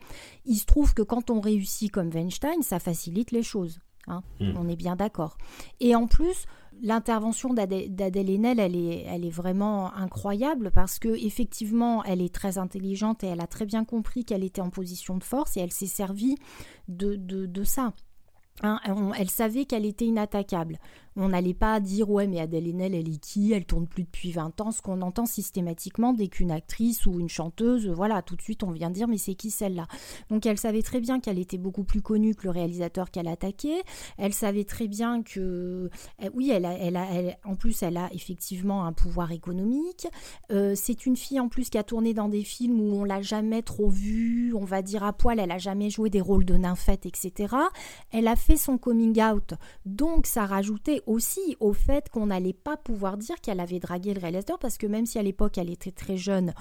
Il se trouve que quand on réussit comme Weinstein, ça facilite les choses. Hein. Hmm. On est bien d'accord. Et en plus, l'intervention d'Adèle Haenel, elle est, vraiment incroyable parce que effectivement, elle est très intelligente et elle a très bien compris qu'elle était en position de force et elle s'est servie de, de, de ça. Hein, elle savait qu'elle était inattaquable. On n'allait pas dire ouais mais Adèle Haenel elle est qui? Elle tourne plus depuis 20 ans. Ce qu'on entend systématiquement dès qu'une actrice ou une chanteuse, voilà, tout de suite on vient dire mais c'est qui celle-là? Donc elle savait très bien qu'elle était beaucoup plus connue que le réalisateur qu'elle attaquait. Elle savait très bien que eh, oui elle, a, en plus elle a effectivement un pouvoir économique. Euh, c'est une fille en plus qui a tourné dans des films où on l'a jamais trop vue, on va dire à poil. Elle a jamais joué des rôles de nymphette, etc. Elle a fait son coming out, donc ça rajoutait aussi au fait qu'on n'allait pas pouvoir dire qu'elle avait dragué le réalisateur parce que même si à l'époque elle était très jeune,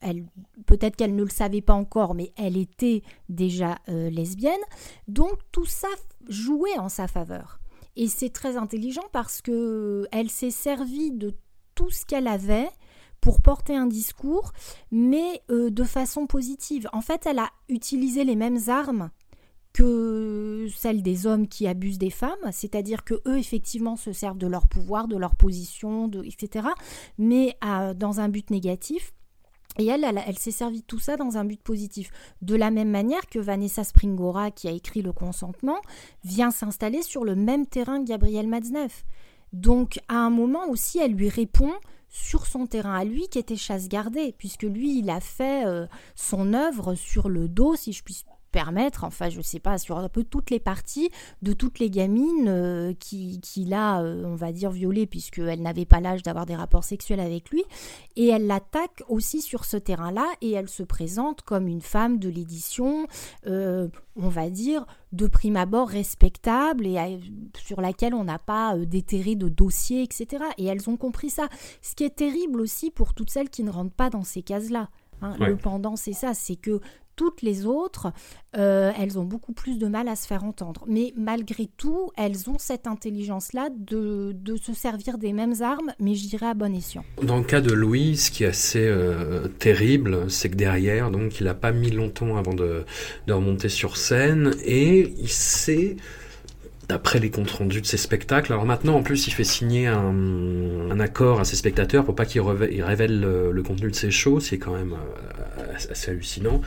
elle, peut-être qu'elle ne le savait pas encore, mais elle était déjà euh, lesbienne. Donc tout ça jouait en sa faveur. Et c'est très intelligent parce que elle s'est servie de tout ce qu'elle avait pour porter un discours, mais euh, de façon positive. En fait, elle a utilisé les mêmes armes que celle des hommes qui abusent des femmes, c'est-à-dire que eux effectivement se servent de leur pouvoir, de leur position, de, etc., mais dans un but négatif. Et elle, elle, s'est servie de tout ça dans un but positif. De la même manière que Vanessa Springora, qui a écrit Le consentement, vient s'installer sur le même terrain que Gabriel Matzneff. Donc, à un moment aussi, elle lui répond sur son terrain à lui qui était chasse gardée, puisque lui, il a fait euh, son œuvre sur le dos, si je puis permettre, enfin je sais pas, sur un peu toutes les parties de toutes les gamines euh, qu'il qui a, euh, on va dire, violées puisqu'elle n'avait pas l'âge d'avoir des rapports sexuels avec lui. Et elle l'attaque aussi sur ce terrain-là et elle se présente comme une femme de l'édition, euh, on va dire, de prime abord respectable et sur laquelle on n'a pas déterré de dossier, etc. Et elles ont compris ça. Ce qui est terrible aussi pour toutes celles qui ne rentrent pas dans ces cases-là. Hein. Le pendant, c'est ça, c'est que toutes les autres, euh, elles ont beaucoup plus de mal à se faire entendre. Mais malgré tout, elles ont cette intelligence-là de, se servir des mêmes armes, mais je dirais à bon escient. Dans le cas de Louis, ce qui est assez euh, terrible, c'est que derrière, donc, il n'a pas mis longtemps avant de, de, remonter sur scène, et il s'est d'après les comptes rendus de ses spectacles. Alors maintenant, en plus, il fait signer un, accord à ses spectateurs pour pas qu'ils révèlent le, contenu de ses shows, c'est quand même euh, assez hallucinant.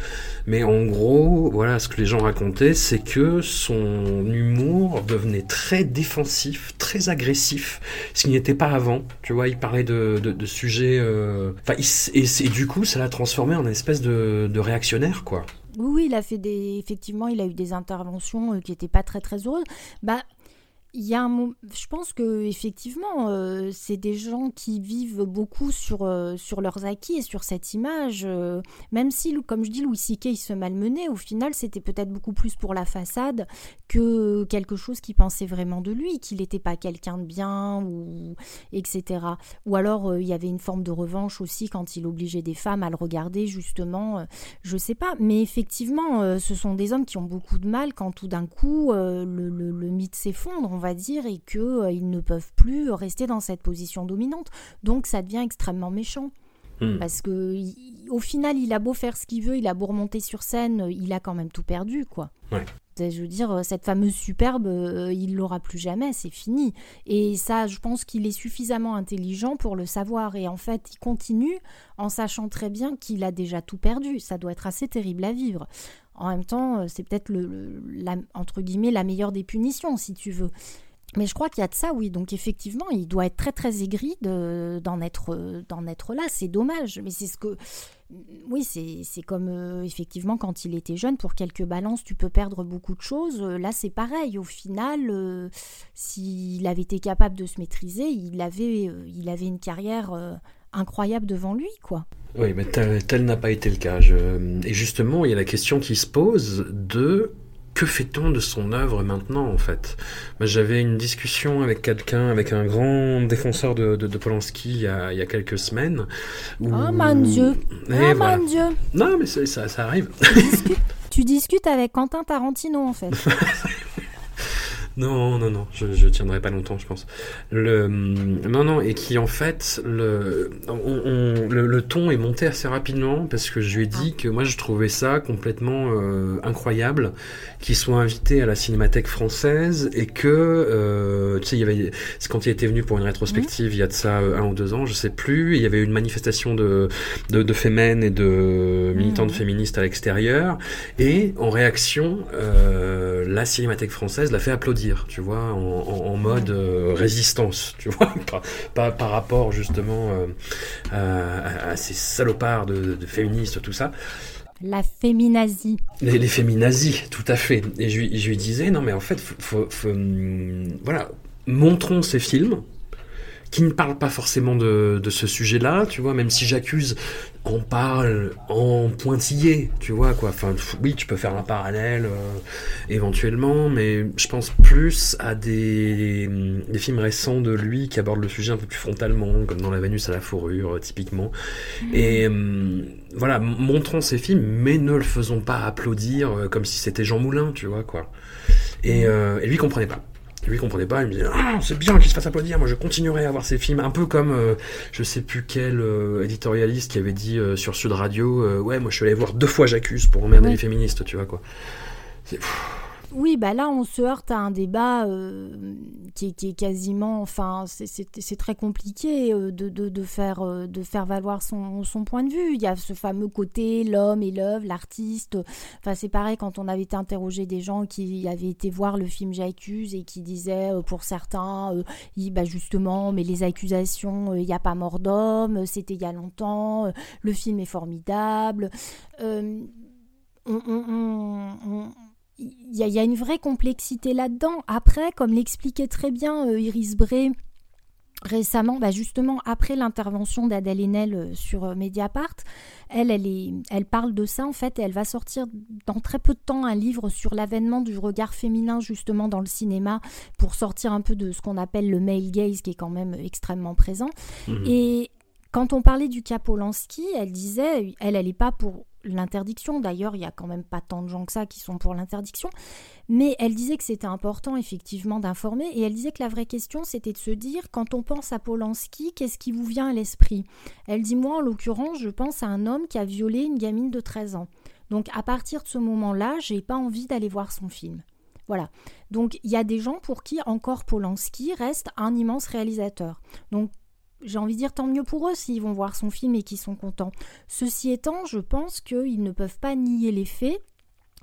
Mais en gros, voilà, ce que les gens racontaient, c'est que son humour devenait très défensif, très agressif, ce qui n'était pas avant. Tu vois, il parlait de, sujets... Euh, et, du coup, ça l'a transformé en une espèce de, de réactionnaire, quoi. Oui, il a fait des. Effectivement, il a eu des interventions euh, qui n'étaient pas très très heureuses. Bah, il y a un, je pense que effectivement, euh, c'est des gens qui vivent beaucoup sur, euh, sur leurs acquis et sur cette image. Euh, même si, comme je dis, Louis C.K. se malmenait, au final, c'était peut-être beaucoup plus pour la façade que quelque chose qui pensait vraiment de lui, qu'il n'était pas quelqu'un de bien ou etc. Ou alors il y avait une forme de revanche aussi quand il obligeait des femmes à le regarder justement. je sais pas, mais effectivement, ce sont des hommes qui ont beaucoup de mal quand tout d'un coup le, le mythe s'effondre on va dire, et qu'ils euh, ils ne peuvent plus rester dans cette position dominante. Donc ça devient extrêmement méchant. Hmm. Parce que au final, il a beau faire ce qu'il veut, il a beau remonter sur scène, il a quand même tout perdu, quoi. Je veux dire, cette fameuse superbe, euh, il l'aura plus jamais, c'est fini. Et ça, je pense qu'il est suffisamment intelligent pour le savoir. Et en fait, il continue en sachant très bien qu'il a déjà tout perdu. Ça doit être assez terrible à vivre. En même temps, euh, c'est peut-être entre guillemets la meilleure des punitions, si tu veux. Mais je crois qu'il y a de ça, oui. Donc effectivement, il doit être très très aigri d'en être, d'en être là. C'est dommage. Mais c'est ce que... Oui, c'est comme euh, effectivement quand il était jeune, pour quelques balances, tu peux perdre beaucoup de choses. Euh, là, c'est pareil. Au final, euh, s'il avait été capable de se maîtriser, il avait, il avait une carrière incroyable devant lui, quoi. Oui, mais tel, n'a pas été le cas. Et justement, il y a la question qui se pose de que fait-on de son œuvre maintenant en fait? J'avais une discussion avec quelqu'un, avec un grand défenseur de, de, Polanski il y, a, il y, a, quelques semaines. Oh mon Dieu Oh mon Dieu Non mais ça, ça arrive. tu discutes avec Quentin Tarantino en fait. Non, non, non, je, je tiendrai pas longtemps, je pense. Le, non, non, et qui en fait, le, on, le, le, ton est monté assez rapidement parce que je lui ai dit que moi je trouvais ça complètement euh, incroyable qu'il soit invité à la Cinémathèque française et que, euh, tu sais, il y avait, c'est quand il était venu pour une rétrospective il y a de ça euh, un ou deux ans, je sais plus, il y avait une manifestation de, de, de fémènes et de militantes mmh. féministes à l'extérieur et en réaction, euh, la Cinémathèque française l'a fait applaudir tu vois, en, mode euh, résistance, tu vois, par, par, rapport justement euh, à, ces salopards de, féministes, tout ça. La féminazie. Les, les féminazis, tout à fait. Et je, je lui disais, non mais en fait, faut, hum, voilà, montrons ces films, qui ne parle pas forcément de, de ce sujet-là, tu vois, même si j'accuse, on parle en pointillé, tu vois, quoi. Enfin, oui, tu peux faire un parallèle euh, éventuellement, mais je pense plus à des, des, films récents de lui qui abordent le sujet un peu plus frontalement, comme dans La Vénus à la fourrure, euh, typiquement. Mmh. Et euh, voilà, montrons ces films, mais ne le faisons pas applaudir comme si c'était Jean Moulin, tu vois, quoi. Et, mmh. et lui comprenait pas lui comprenait pas, il me disait ah, c'est bien qu'il se fasse applaudir, moi je continuerai à voir ces films, un peu comme euh, je sais plus quel euh, éditorialiste qui avait dit euh, sur Sud Radio ouais moi je suis allé voir deux fois J'accuse pour emmerder les féministes, tu vois quoi. Oui, bah là, on se heurte à un débat euh, qui, est quasiment. Enfin, c'est très compliqué euh, de, faire, euh, de faire valoir son, point de vue. Il y a ce fameux côté l'homme et l'œuvre, l'artiste. Enfin, c'est pareil quand on avait interrogé des gens qui avaient été voir le film J'accuse et qui disaient pour certains, bah justement, mais les accusations, il n'y a pas mort d'homme, c'était il y a longtemps, le film est formidable. Il y, a une vraie complexité là-dedans. Après, comme l'expliquait très bien euh, Iris Bray récemment, bah justement après l'intervention d'Adèle Haenel euh, sur euh, Mediapart, elle, elle, est, elle parle de ça en fait et elle va sortir dans très peu de temps un livre sur l'avènement du regard féminin justement dans le cinéma pour sortir un peu de ce qu'on appelle le male gaze qui est quand même extrêmement présent. Mmh. Et quand on parlait du cas Polanski, elle disait, elle, elle n'est pas pour l'interdiction. D'ailleurs, il y a quand même pas tant de gens que ça qui sont pour l'interdiction. Mais elle disait que c'était important effectivement d'informer et elle disait que la vraie question c'était de se dire quand on pense à Polanski, qu'est-ce qui vous vient à l'esprit? Elle dit moi en l'occurrence, je pense à un homme qui a violé une gamine de 13 ans. Donc à partir de ce moment-là, j'ai pas envie d'aller voir son film. Voilà. Donc il y a des gens pour qui encore Polanski reste un immense réalisateur. Donc j'ai envie de dire tant mieux pour eux s'ils vont voir son film et qu'ils sont contents. Ceci étant, je pense qu'ils ne peuvent pas nier les faits.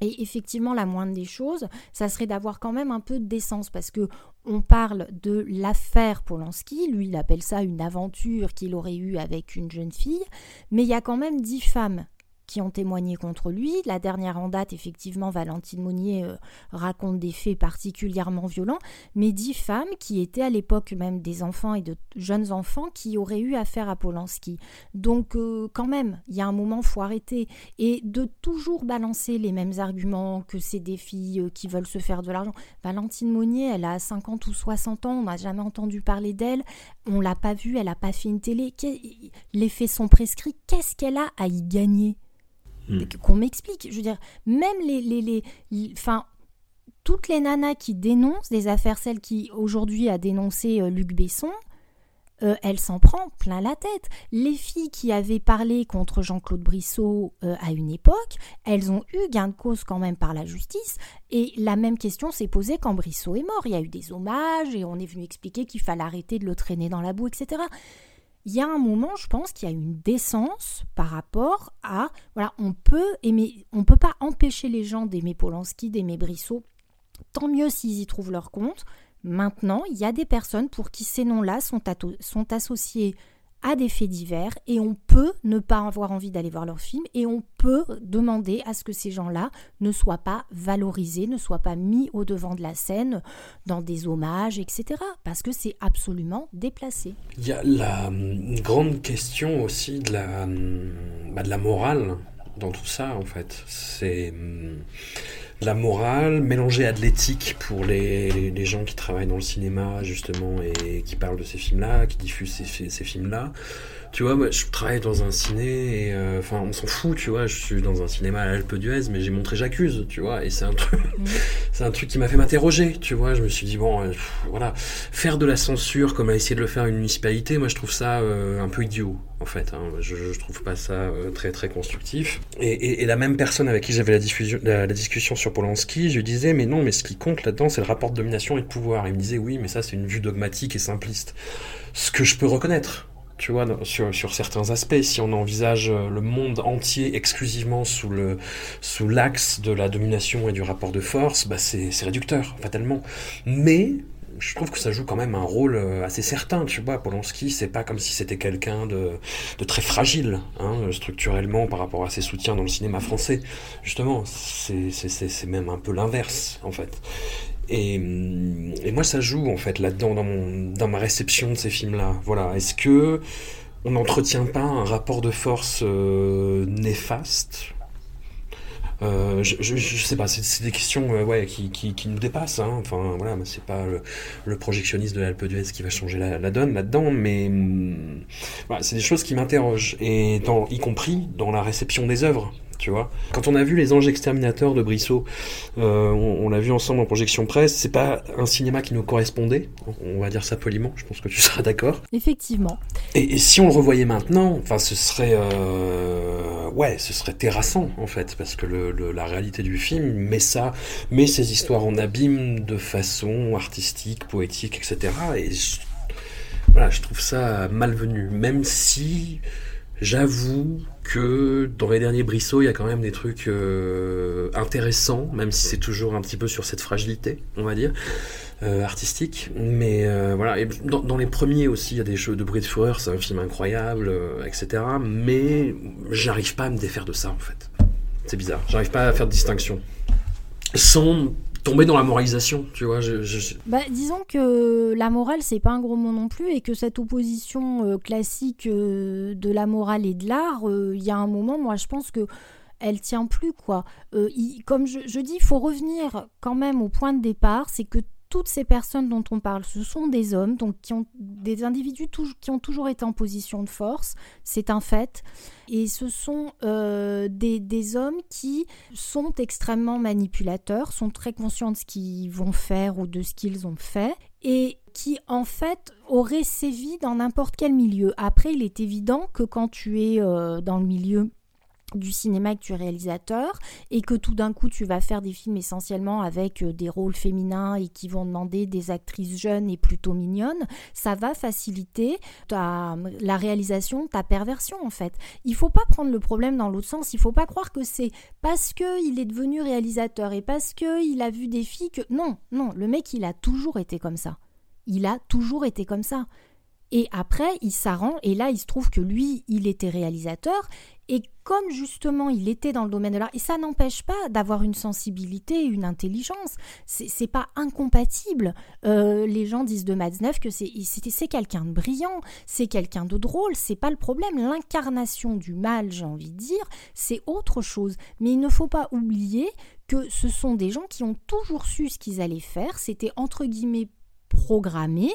Et effectivement, la moindre des choses, ça serait d'avoir quand même un peu de décence parce que on parle de l'affaire Polanski, lui il appelle ça une aventure qu'il aurait eue avec une jeune fille, mais il y a quand même dix femmes qui ont témoigné contre lui. La dernière en date, effectivement, Valentine Monnier euh, raconte des faits particulièrement violents, mais dix femmes qui étaient à l'époque même des enfants et de jeunes enfants qui auraient eu affaire à Polanski. Donc, euh, quand même, il y a un moment, faut arrêter. Et de toujours balancer les mêmes arguments, que c'est des filles euh, qui veulent se faire de l'argent. Valentine Monnier, elle a 50 ou 60 ans, on n'a jamais entendu parler d'elle, on l'a pas vue, elle n'a pas fait une télé. Les faits sont prescrits, qu'est-ce qu'elle a à y gagner? Hmm. Qu'on m'explique. Je veux dire, même les, les, les, enfin, toutes les nanas qui dénoncent des affaires, celles qui aujourd'hui a dénoncé euh, Luc Besson, euh, elle s'en prend plein la tête. Les filles qui avaient parlé contre Jean-Claude Brissot euh, à une époque, elles ont eu gain de cause quand même par la justice. Et la même question s'est posée quand Brissot est mort. Il y a eu des hommages et on est venu expliquer qu'il fallait arrêter de le traîner dans la boue, etc il y a un moment, je pense, qu'il y a une décence par rapport à voilà, on peut aimer, on peut pas empêcher les gens d'aimer Polanski, d'aimer Brissot. Tant mieux s'ils y trouvent leur compte, Maintenant, il y a des personnes pour qui ces noms-là sont, sont associés à des faits divers et on peut ne pas avoir envie d'aller voir leur film et on peut demander à ce que ces gens-là ne soient pas valorisés, ne soient pas mis au devant de la scène dans des hommages, etc. Parce que c'est absolument déplacé. Il y a la hum, grande question aussi de la, hum, bah, de la morale dans tout ça en fait. C'est la morale mélangée à de l'éthique pour les, gens qui travaillent dans le cinéma justement et qui parlent de ces films-là, qui diffusent ces films-là tu vois, moi, je travaille dans un ciné et euh, enfin, on s'en fout, tu vois. Je suis dans un cinéma à l'Alpe d'Huez, mais j'ai montré J'accuse, tu vois. Et c'est un truc, mm. c'est un truc qui m'a fait m'interroger, tu vois. Je me suis dit bon, euh, voilà, faire de la censure comme a essayé de le faire une municipalité, moi, je trouve ça euh, un peu idiot, en fait. Hein. Je, je trouve pas ça très très constructif. Et, et, et, la même personne avec qui j'avais la, diffusion, la, la, discussion sur Polanski, je lui disais mais non, mais ce qui compte là-dedans, c'est le rapport de domination et de pouvoir. Il me disait oui, mais ça, c'est une vue dogmatique et simpliste. Ce que je peux reconnaître tu vois, sur, sur, certains aspects, si on envisage euh, le monde entier exclusivement sous le sous l'axe de la domination et du rapport de force, bah c'est réducteur, fatalement. Mais je trouve que ça joue quand même un rôle euh, assez certain, tu vois. Polanski, c'est pas comme si c'était quelqu'un de, de, très fragile, hein, structurellement, par rapport à ses soutiens dans le cinéma français. Justement, c'est même un peu l'inverse, en fait. Et, et, moi, ça joue en fait là-dedans dans, dans ma réception de ces films-là. Voilà. Est-ce que on n'entretient pas un rapport de force euh, néfaste? Euh, je, je, sais pas, c'est des questions euh, ouais, qui, nous dépassent. Hein. Enfin, voilà, c'est pas le, projectionniste de l'Alpe d'Huez qui va changer la, donne là-dedans, mais hum, c'est des choses qui m'interrogent, y compris dans la réception des œuvres tu vois. Quand on a vu Les Anges Exterminateurs de Brissot, euh, on, l'a vu ensemble en projection presse, c'est pas un cinéma qui nous correspondait, on va dire ça poliment, je pense que tu seras d'accord. Effectivement. Et, si on le revoyait maintenant, enfin ce serait... Euh, ouais, ce serait terrassant en fait, parce que le, la réalité du film met ça, met ces histoires en abîme de façon artistique, poétique, etc. Et voilà, je trouve ça malvenu, même si J'avoue que dans les derniers Brissot, il y a quand même des trucs euh, intéressants, même si c'est toujours un petit peu sur cette fragilité, on va dire, euh, artistique. Mais euh, voilà, dans, les premiers aussi, il y a des jeux de bruit de fureur, c'est un film incroyable, etc. Mais j'arrive pas à me défaire de ça, en fait. C'est bizarre, j'arrive pas à faire de distinction. Sans tomber dans la moralisation, tu vois. Je, Bah, disons que la morale, c'est pas un gros mot non plus, et que cette opposition euh, classique euh, de la morale et de l'art, euh, il y a un moment, moi, je pense que elle tient plus, quoi. comme je, je dis, il faut revenir quand même au point de départ, c'est que toutes ces personnes dont on parle, ce sont des hommes, donc qui ont des individus qui ont toujours été en position de force, c'est un fait. Et ce sont euh, des, hommes qui sont extrêmement manipulateurs, sont très conscients de ce qu'ils vont faire ou de ce qu'ils ont fait, et qui en fait auraient sévi dans n'importe quel milieu. Après, il est évident que quand tu es euh, dans le milieu du cinéma que tu es réalisateur et que tout d'un coup tu vas faire des films essentiellement avec euh, des rôles féminins et qui vont demander des actrices jeunes et plutôt mignonnes, ça va faciliter ta, la réalisation, ta perversion en fait. Il faut pas prendre le problème dans l'autre sens, il faut pas croire que c'est parce que il est devenu réalisateur et parce que il a vu des filles que non, non, le mec il a toujours été comme ça. Il a toujours été comme ça. Et après, il s'arrange, et là, il se trouve que lui, il était réalisateur, et comme justement il était dans le domaine de l'art, et ça n'empêche pas d'avoir une sensibilité, une intelligence, c'est pas incompatible. Euh, les gens disent de Matzneff que c'est quelqu'un de brillant, c'est quelqu'un de drôle, c'est pas le problème. L'incarnation du mal, j'ai envie de dire, c'est autre chose. Mais il ne faut pas oublier que ce sont des gens qui ont toujours su ce qu'ils allaient faire, c'était entre guillemets programmé,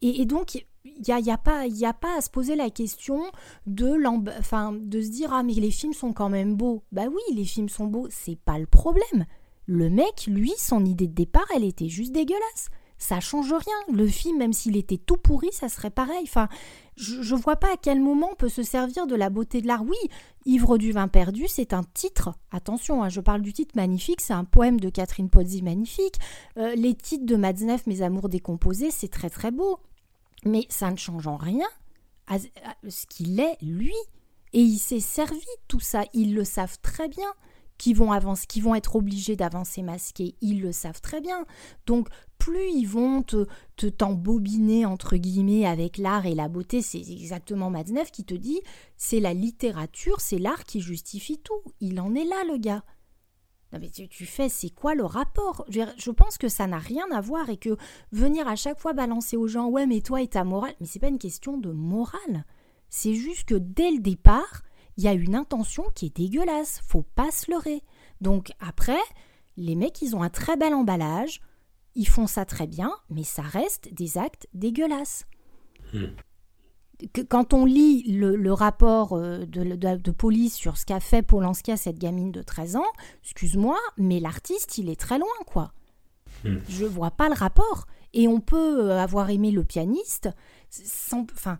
et, et donc il n'y a, y a, pas, y a pas à se poser la question de, enfin, de se dire Ah, mais les films sont quand même beaux. Bah oui, les films sont beaux, c'est pas le problème. Le mec, lui, son idée de départ, elle était juste dégueulasse. Ça change rien. Le film, même s'il était tout pourri, ça serait pareil. Enfin, je, je vois pas à quel moment on peut se servir de la beauté de l'art. Oui, Ivre du vin perdu, c'est un titre. Attention, hein, je parle du titre magnifique, c'est un poème de Catherine Pozzi magnifique. Euh, les titres de Matzneff, Mes amours décomposés, c'est très très beau. Mais ça ne change en rien ce qu'il est, lui. Et il s'est servi tout ça. Ils le savent très bien qui vont avancer, qui vont être obligés d'avancer masqués, ils le savent très bien. Donc plus ils vont te, te t'embobiner entre guillemets avec l'art et la beauté, c'est exactement Matzneff qui te dit, c'est la littérature, c'est l'art qui justifie tout. Il en est là le gars. Non mais tu, fais, c'est quoi le rapport? Je, pense que ça n'a rien à voir et que venir à chaque fois balancer aux gens, ouais mais toi et ta morale, mais c'est pas une question de morale. C'est juste que dès le départ, il y a une intention qui est dégueulasse, faut pas se leurrer. Donc après, les mecs, ils ont un très bel emballage, ils font ça très bien, mais ça reste des actes dégueulasses. Quand on lit le, rapport euh, de, police sur ce qu'a fait Polanski à cette gamine de 13 ans, excuse-moi, mais l'artiste, il est très loin, quoi. Hmm. Je vois pas le rapport. Et on peut euh, avoir aimé le pianiste sans, enfin,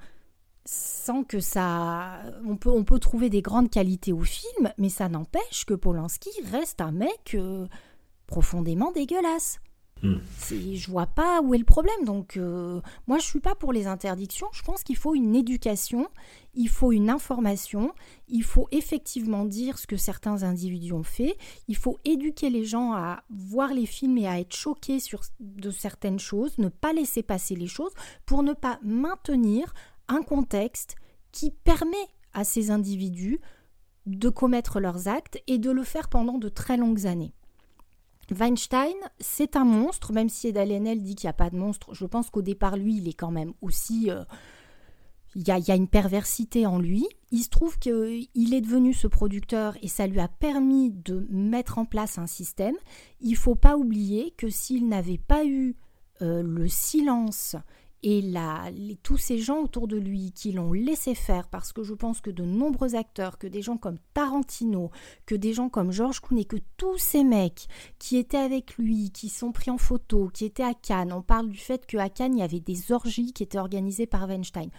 sans que ça. On peut, on peut trouver des grandes qualités au film, mais ça n'empêche que Polanski reste un mec euh, profondément dégueulasse. Hmm. Je vois pas où est le problème. Donc, euh, moi, je suis pas pour les interdictions. Je pense qu'il faut une éducation, il faut une information, il faut effectivement dire ce que certains individus ont fait. Il faut éduquer les gens à voir les films et à être choqués sur de certaines choses, ne pas laisser passer les choses pour ne pas maintenir un contexte qui permet à ces individus de commettre leurs actes et de le faire pendant de très longues années. Weinstein, c'est un monstre, même si Ed dit qu'il n'y a pas de monstre. Je pense qu'au départ, lui, il est quand même aussi. Euh, il, y a, il y, a, une perversité en lui. Il se trouve qu'il est devenu ce producteur et ça lui a permis de mettre en place un système. Il ne faut pas oublier que s'il n'avait pas eu euh, le silence et là, tous ces gens autour de lui qui l'ont laissé faire, parce que je pense que de nombreux acteurs, que des gens comme Tarantino, que des gens comme George Clooney, que tous ces mecs qui étaient avec lui, qui sont pris en photo, qui étaient à Cannes, on parle du fait qu'à Cannes, il y avait des orgies qui étaient organisées par Weinstein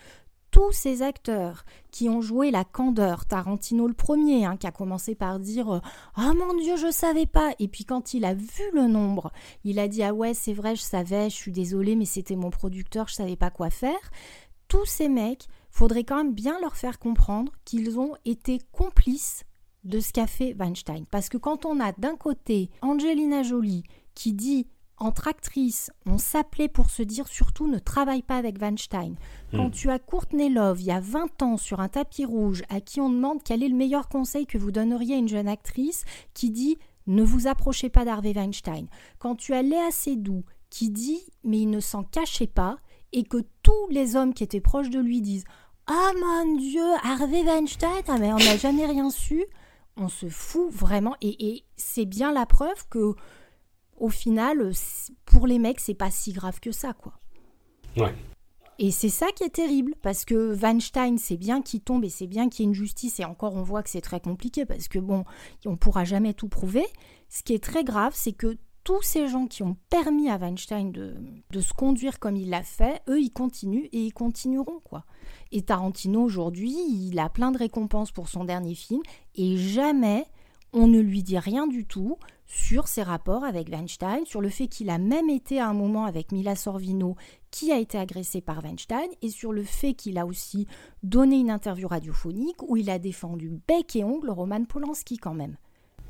tous ces acteurs qui ont joué la candeur, Tarantino le premier, hein, qui a commencé par dire Ah mon Dieu, je savais pas Et puis quand il a vu le nombre, il a dit Ah ouais, c'est vrai, je savais, je suis désolé, mais c'était mon producteur, je savais pas quoi faire. Tous ces mecs, faudrait quand même bien leur faire comprendre qu'ils ont été complices de ce qu'a fait Weinstein. Parce que quand on a d'un côté Angelina Jolie qui dit entre actrices, on s'appelait pour se dire surtout ne travaille pas avec Weinstein. Quand hmm. tu as Courtney Love, il y a 20 ans, sur un tapis rouge, à qui on demande quel est le meilleur conseil que vous donneriez à une jeune actrice, qui dit ne vous approchez pas d'Harvey Weinstein. Quand tu as Léa Seydoux, qui dit mais il ne s'en cachait pas, et que tous les hommes qui étaient proches de lui disent Ah mon Dieu, Harvey Weinstein, ah, mais on n'a jamais rien su, on se fout vraiment. et c'est bien la preuve que au final, pour les mecs, c'est pas si grave que ça, quoi. Ouais. Et c'est ça qui est terrible, parce que Weinstein, c'est bien qu'il tombe et c'est bien qu'il y ait une justice, et encore on voit que c'est très compliqué, parce que bon, on pourra jamais tout prouver. Ce qui est très grave, c'est que tous ces gens qui ont permis à Weinstein de, de se conduire comme il l'a fait, eux, ils continuent et ils continueront, quoi. Et Tarantino, aujourd'hui, il a plein de récompenses pour son dernier film, et jamais on ne lui dit rien du tout sur ses rapports avec Weinstein, sur le fait qu'il a même été à un moment avec Mila Sorvino qui a été agressée par Weinstein, et sur le fait qu'il a aussi donné une interview radiophonique où il a défendu bec et ongle Roman Polanski quand même.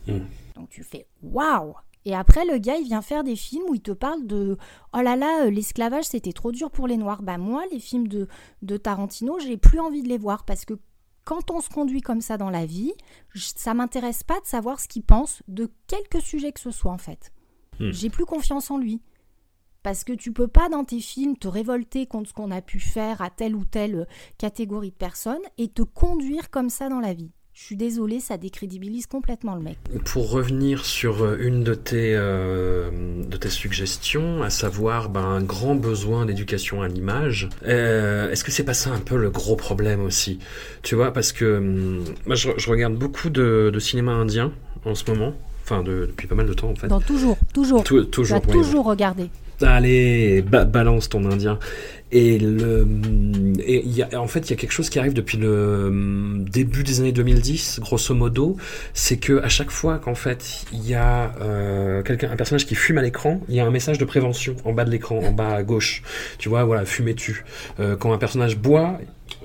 Hmm. Donc tu fais waouh et après, le gars, il vient faire des films où il te parle de oh là là, euh, l'esclavage c'était trop dur pour les Noirs. Bah, moi, les films de, de Tarantino, j'ai plus envie de les voir parce que quand on se conduit comme ça dans la vie, ça m'intéresse pas de savoir ce qu'il pense de quelque sujet que ce soit en fait. Hmm. J'ai plus confiance en lui. Parce que tu peux pas dans tes films te révolter contre ce qu'on a pu faire à telle ou telle catégorie de personnes et te conduire comme ça dans la vie. Je suis désolée, ça décrédibilise complètement le mec. Pour revenir sur euh, une de tes, euh, de tes suggestions, à savoir ben, un grand besoin d'éducation à l'image, euh, est-ce que c'est pas ça un peu le gros problème aussi? Tu vois, parce que hum, moi je, regarde beaucoup de, cinéma indien en ce moment, enfin depuis pas mal de temps en fait. Non, toujours, toujours. toujours. Tu as toujours regardé. Allez, balance ton indien. Et, le, en fait, il y a quelque chose qui arrive depuis le début des années 2010, grosso modo, c'est que à chaque fois qu'en fait il y a euh, quelqu'un, un personnage qui fume à l'écran, il y a un message de prévention en bas de l'écran, en bas à gauche. Tu vois, voilà, fumez-tu. Euh, quand un personnage boit,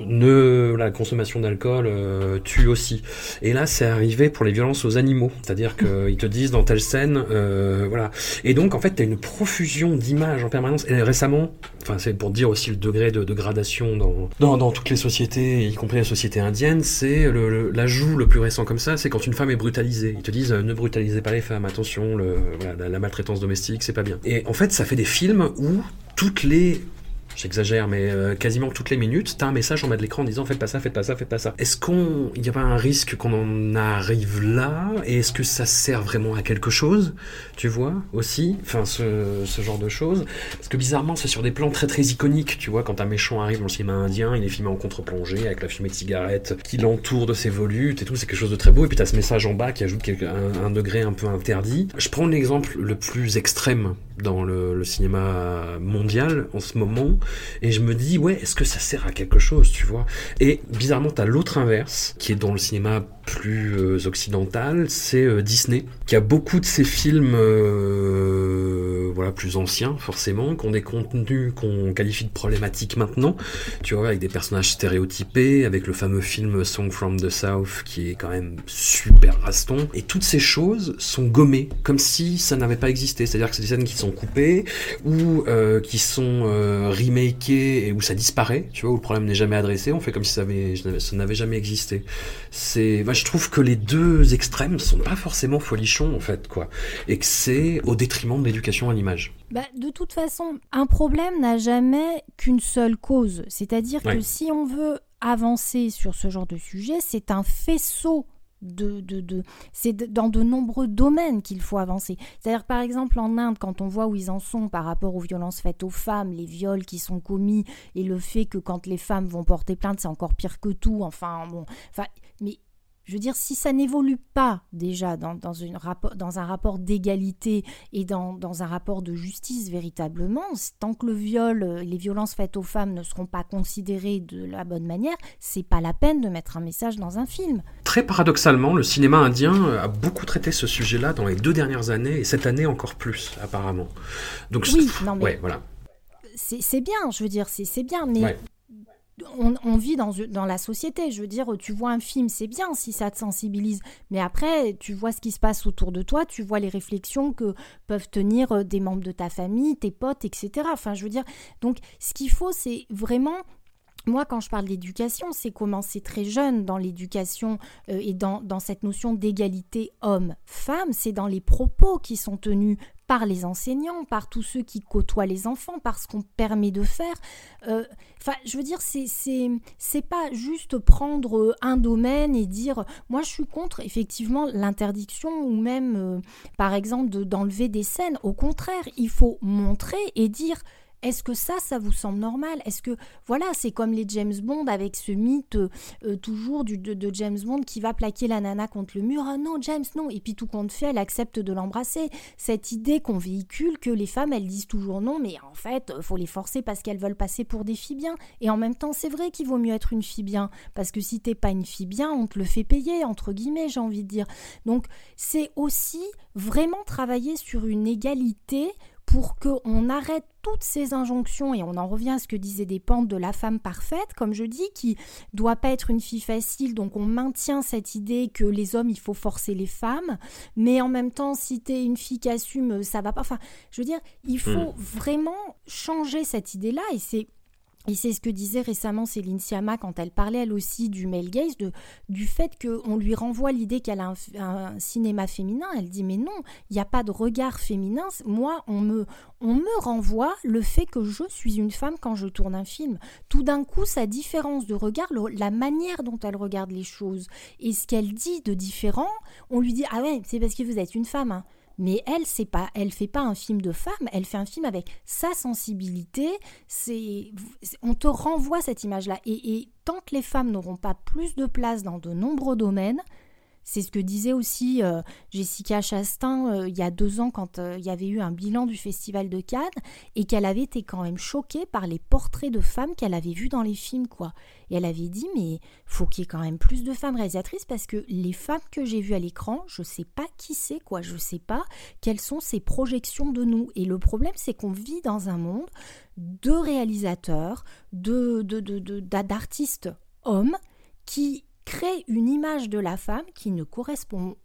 ne la consommation d'alcool euh, tue aussi. Et là, c'est arrivé pour les violences aux animaux, c'est-à-dire qu'ils te disent dans telle scène, euh, voilà. Et donc, en fait, tu as une profusion d'images en permanence. Et récemment, enfin, c'est pour dire aussi le degré de, gradation dans, dans, dans, toutes les sociétés, y compris la société indienne, c'est l'ajout le, plus récent comme ça, c'est quand une femme est brutalisée. Ils te disent ne brutalisez pas les femmes, attention, le, voilà, la, la maltraitance domestique, c'est pas bien. Et en fait, ça fait des films où toutes les j'exagère, mais euh, quasiment toutes les minutes, t'as un message en bas de l'écran en disant faites pas ça, faites pas ça, faites pas ça. Est-ce qu'on, il n'y a pas un risque qu'on en arrive là? Et est-ce que ça sert vraiment à quelque chose Tu vois aussi, enfin ce, genre de choses. Parce que bizarrement, c'est sur des plans très très iconiques. Tu vois, quand un méchant arrive dans le cinéma indien, il est filmé en contre-plongée avec la fumée de cigarette qui l'entoure de ses volutes et tout. C'est quelque chose de très beau. Et puis t'as ce message en bas qui ajoute un degré un peu interdit. Je prends l'exemple le plus extrême dans le, cinéma mondial en ce moment et je me dis ouais est-ce que ça sert à quelque chose tu vois? Et bizarrement t'as l'autre inverse qui est dans le cinéma plus euh, occidental c'est euh, Disney qui a beaucoup de ses films euh, voilà plus anciens forcément qui ont des contenus qu'on qualifie de problématiques maintenant. Tu vois avec des personnages stéréotypés avec le fameux film Song from the South qui est quand même super raston. Et toutes ces choses sont gommées comme si ça n'avait pas existé. C'est à dire que c'est des scènes qui sont coupés ou qui sont euh, remakés et où ça disparaît, tu vois, où le problème n'est jamais adressé, on fait comme si ça, n'avait jamais existé. C'est, je trouve que les deux extrêmes sont pas forcément folichons en fait, quoi, et que c'est au détriment de l'éducation à l'image. Bah, de toute façon, un problème n'a jamais qu'une seule cause. C'est-à-dire que si on veut avancer sur ce genre de sujet, c'est un faisceau de, de, de c'est dans de nombreux domaines qu'il faut avancer. C'est-à-dire par exemple en Inde, quand on voit où ils en sont par rapport aux violences faites aux femmes, les viols qui sont commis et le fait que quand les femmes vont porter plainte, c'est encore pire que tout. Enfin bon, enfin, je veux dire, si ça n'évolue pas déjà dans, dans, une dans un rapport d'égalité et dans, dans, un rapport de justice véritablement, tant que le viol, euh, les violences faites aux femmes ne seront pas considérées de la bonne manière, c'est pas la peine de mettre un message dans un film. Très paradoxalement, le cinéma indien a beaucoup traité ce sujet-là dans les deux dernières années et cette année encore plus, apparemment. Donc, oui, non, mais ouais, voilà. C'est bien, je veux dire, c'est bien, mais on, vit dans, la société. Je veux dire, tu vois un film, c'est bien si ça te sensibilise. Mais après, tu vois ce qui se passe autour de toi, tu vois les réflexions que peuvent tenir euh, des membres de ta famille, tes potes, etc. Enfin, je veux dire, donc ce qu'il faut, c'est vraiment moi, quand je parle d'éducation, c'est commencer très jeune dans l'éducation euh, et dans, cette notion d'égalité homme-femme. C'est dans les propos qui sont tenus par les enseignants, par tous ceux qui côtoient les enfants, par ce qu'on permet de faire. Euh, enfin, je veux dire, c'est c'est pas juste prendre un domaine et dire, moi, je suis contre effectivement l'interdiction ou même, euh, par exemple, d'enlever des scènes. Au contraire, il faut montrer et dire est-ce que ça, ça vous semble normal? Est-ce que, voilà, c'est comme les James Bond avec ce mythe euh, toujours du, de, James Bond qui va plaquer la nana contre le mur. Ah non, James, non. Et puis tout compte fait, elle accepte de l'embrasser. Cette idée qu'on véhicule que les femmes, elles disent toujours non, mais en fait, faut les forcer parce qu'elles veulent passer pour des filles bien. Et en même temps, c'est vrai qu'il vaut mieux être une fille bien. Parce que si t'es pas une fille bien, on te le fait payer, entre guillemets, j'ai envie de dire. Donc, c'est aussi vraiment travailler sur une égalité pour qu'on arrête toutes ces injonctions, et on en revient à ce que disaient des pentes de la femme parfaite, comme je dis, qui doit pas être une fille facile, donc on maintient cette idée que les hommes, il faut forcer les femmes, mais en même temps, si tu es une fille qui assume, ça va pas. Enfin, je veux dire, il faut hmm. vraiment changer cette idée-là, et c'est et c'est ce que disait récemment Céline Sciamma quand elle parlait elle aussi du male gaze, du fait qu'on lui renvoie l'idée qu'elle a un, cinéma féminin. Elle dit mais non, il n'y a pas de regard féminin. Moi, on me, on me renvoie le fait que je suis une femme quand je tourne un film. Tout d'un coup, sa différence de regard, la manière dont elle regarde les choses et ce qu'elle dit de différent, on lui dit ah ouais, c'est parce que vous êtes une femme. Hein mais elle c'est pas elle fait pas un film de femme elle fait un film avec sa sensibilité. C'est on te renvoie cette image là et, tant que les femmes n'auront pas plus de place dans de nombreux domaines C'est ce que disait aussi euh, Jessica Chastain euh, il y a deux ans quand euh, il y avait eu un bilan du Festival de Cannes et qu'elle avait été quand même choquée par les portraits de femmes qu'elle avait vus dans les films, quoi. Et elle avait dit, mais faut qu'il y ait quand même plus de femmes réalisatrices parce que les femmes que j'ai vues à l'écran, je sais pas qui c'est, quoi. Je sais pas quelles sont ces projections de nous. Et le problème, c'est qu'on vit dans un monde de réalisateurs, de, d'artistes hommes qui crée une image de la femme qui ne correspond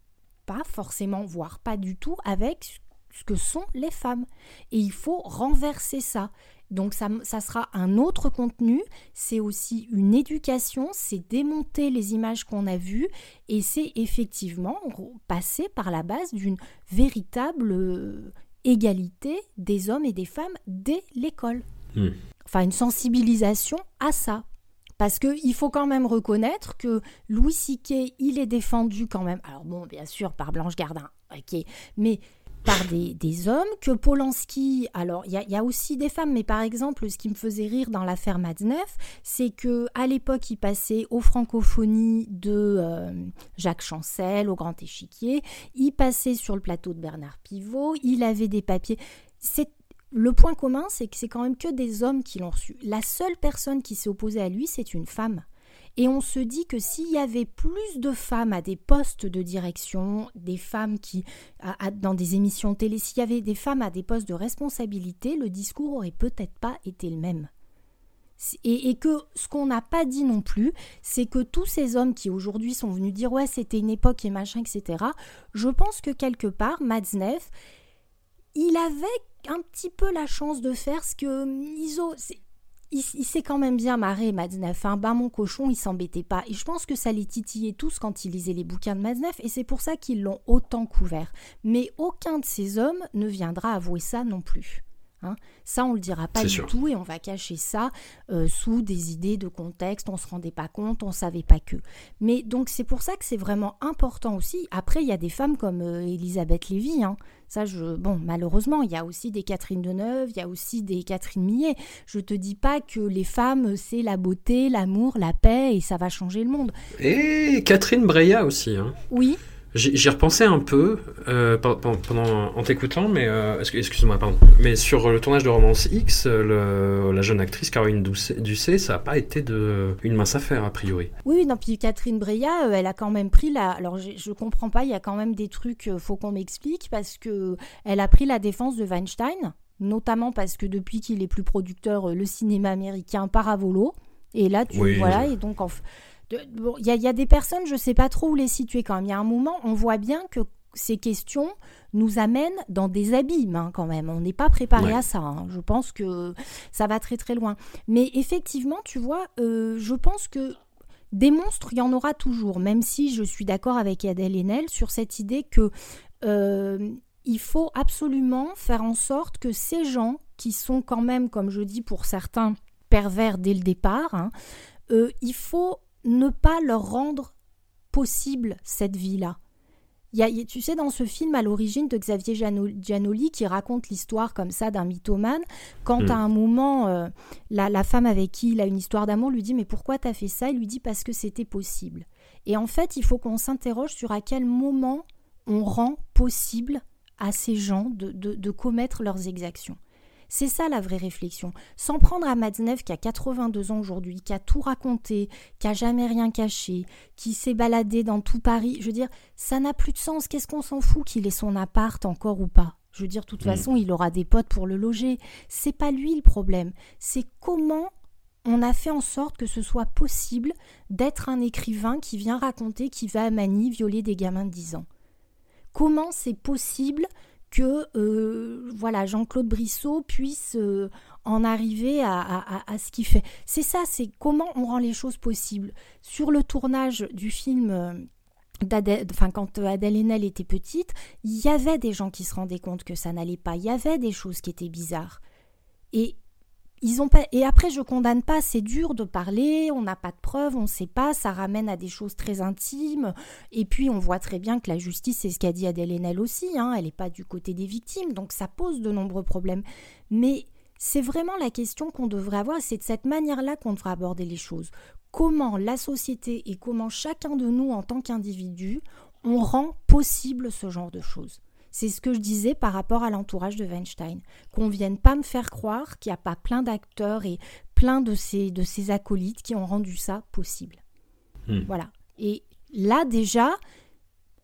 pas forcément, voire pas du tout, avec ce que sont les femmes. Et il faut renverser ça. Donc ça, ça sera un autre contenu, c'est aussi une éducation, c'est démonter les images qu'on a vues et c'est effectivement passer par la base d'une véritable euh, égalité des hommes et des femmes dès l'école. Hmm. Enfin, une sensibilisation à ça. Parce qu'il faut quand même reconnaître que Louis Siquet, il est défendu quand même, alors bon, bien sûr, par Blanche Gardin, ok, mais par des, hommes, que Polanski, alors il y, a aussi des femmes, mais par exemple, ce qui me faisait rire dans l'affaire Madsneff, c'est que à l'époque, il passait aux francophonies de euh, Jacques Chancel, au Grand Échiquier, il passait sur le plateau de Bernard Pivot, il avait des papiers. Le point commun, c'est que c'est quand même que des hommes qui l'ont reçu. La seule personne qui s'est opposée à lui, c'est une femme. Et on se dit que s'il y avait plus de femmes à des postes de direction, des femmes qui, dans des émissions télé, s'il y avait des femmes à des postes de responsabilité, le discours aurait peut-être pas été le même. Et, que ce qu'on n'a pas dit non plus, c'est que tous ces hommes qui aujourd'hui sont venus dire ouais c'était une époque et machin, etc. Je pense que quelque part, Madsneff, il avait un petit peu la chance de faire ce que hum, Iso. Il, s'est quand même bien marré, Madsneff. Hein. Ben, mon cochon, il s'embêtait pas. Et je pense que ça les titillait tous quand ils lisaient les bouquins de Madsneff, et c'est pour ça qu'ils l'ont autant couvert. Mais aucun de ces hommes ne viendra avouer ça non plus. Hein. Ça, on le dira pas du tout et on va cacher ça euh, sous des idées de contexte. On se rendait pas compte, on savait pas que. Mais donc c'est pour ça que c'est vraiment important aussi. Après, il y a des femmes comme euh, Elisabeth Lévy. Hein. Ça, je, bon, malheureusement, il y a aussi des Catherine Deneuve, il y a aussi des Catherine Millet. Je te dis pas que les femmes, c'est la beauté, l'amour, la paix et ça va changer le monde. Et Catherine Breillat aussi. Hein. Oui. J'y repensais un peu euh, pendant, en t'écoutant, mais euh, excuse-moi, pardon. Mais sur le tournage de Romance X, la jeune actrice Caroline Ducé, ça n'a pas été de, une mince affaire a priori. Oui, non, puis Catherine Breillat, euh, elle a quand même pris la. Alors je, je comprends pas, il y a quand même des trucs, faut qu'on m'explique parce que elle a pris la défense de Weinstein, notamment parce que depuis qu'il est plus producteur, le cinéma américain part à volo. Et là, tu voilà, et donc en il y, a des personnes, je ne sais pas trop où les situer quand même. Il y a un moment, on voit bien que ces questions nous amènent dans des abîmes hein, quand même. On n'est pas préparé à ça. Hein. Je pense que ça va très très loin. Mais effectivement, tu vois, euh, je pense que des monstres, il y en aura toujours, même si je suis d'accord avec Adèle Haenel sur cette idée que euh, il faut absolument faire en sorte que ces gens qui sont quand même, comme je dis pour certains, pervers dès le départ, hein, euh, il faut ne pas leur rendre possible cette vie-là. Y tu sais, dans ce film à l'origine de Xavier Giannoli qui raconte l'histoire comme ça d'un mythomane, quand hmm. à un moment, euh, la, femme avec qui il a une histoire d'amour lui dit Mais pourquoi t'as fait ça? Il lui dit Parce que c'était possible. Et en fait, il faut qu'on s'interroge sur à quel moment on rend possible à ces gens de commettre leurs exactions. C'est ça la vraie réflexion. Sans prendre à Madsnev qui a 82 ans aujourd'hui, qui a tout raconté, qui a jamais rien caché, qui s'est baladé dans tout Paris. Je veux dire, ça n'a plus de sens. Qu'est-ce qu'on s'en fout qu'il ait son appart encore ou pas? Je veux dire, de toute mm. façon, il aura des potes pour le loger. C'est pas lui le problème. C'est comment on a fait en sorte que ce soit possible d'être un écrivain qui vient raconter qui va à Manille violer des gamins de 10 ans. Comment c'est possible que euh, voilà Jean-Claude Brissot puisse euh, en arriver à, ce qu'il fait. C'est ça, c'est comment on rend les choses possibles. Sur le tournage du film euh, enfin quand Adèle Haenel était petite, il y avait des gens qui se rendaient compte que ça n'allait pas, il y avait des choses qui étaient bizarres. Et et après je condamne pas, c'est dur de parler, on n'a pas de preuves, on ne sait pas, ça ramène à des choses très intimes et puis on voit très bien que la justice c'est ce qu'a dit Adèle Haenel aussi, hein, elle n'est pas du côté des victimes, donc ça pose de nombreux problèmes. Mais c'est vraiment la question qu'on devrait avoir, c'est de cette manière-là qu'on devrait aborder les choses. Comment la société et comment chacun de nous en tant qu'individu on rend possible ce genre de choses. C'est ce que je disais par rapport à l'entourage de Weinstein. Qu'on vienne pas me faire croire qu'il n'y a pas plein d'acteurs et plein de ces, de ces acolytes qui ont rendu ça possible. Hmm. Voilà. Et là déjà,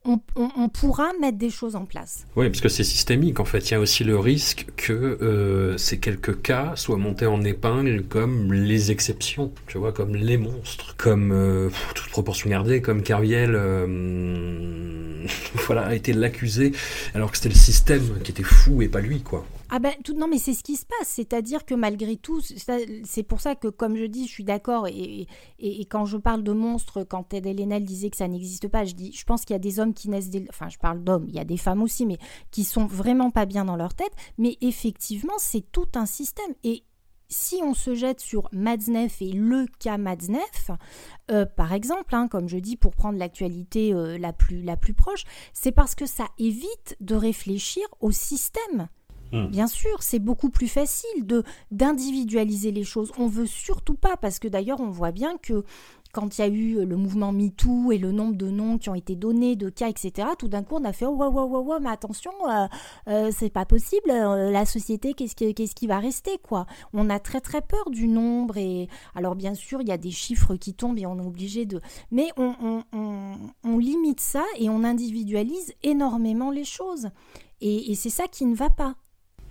on, pourra mettre des choses en place. Oui, parce que c'est systémique en fait. Il y a aussi le risque que euh, ces quelques cas soient montés en épingle comme les exceptions, tu vois, comme les monstres, comme euh, toute proportion gardée, comme Carviel, euh, voilà, a été l'accusé, alors que c'était le système qui était fou et pas lui, quoi. Ah ben tout, non mais c'est ce qui se passe, c'est-à-dire que malgré tout, c'est pour ça que comme je dis, je suis d'accord et, et, quand je parle de monstres, quand Ted Lenel disait que ça n'existe pas, je dis, je pense qu'il y a des hommes qui naissent, des, enfin je parle d'hommes, il y a des femmes aussi, mais qui sont vraiment pas bien dans leur tête, mais effectivement c'est tout un système et si on se jette sur Madsnef et le cas Madsnef, euh, par exemple, hein, comme je dis, pour prendre l'actualité euh, la, plus, la plus proche, c'est parce que ça évite de réfléchir au système. Hmm. Bien sûr, c'est beaucoup plus facile de d'individualiser les choses. On veut surtout pas, parce que d'ailleurs, on voit bien que quand il y a eu le mouvement MeToo et le nombre de noms qui ont été donnés, de cas, etc., tout d'un coup, on a fait oh, wow, wow, wow, mais attention, euh, euh, c'est pas possible, euh, la société, qu'est-ce qui, qu'est-ce qui va rester, quoi? On a très, très peur du nombre, et alors, bien sûr, il y a des chiffres qui tombent et on est obligé de. Mais on, on, on, on limite ça et on individualise énormément les choses. Et, et c'est ça qui ne va pas.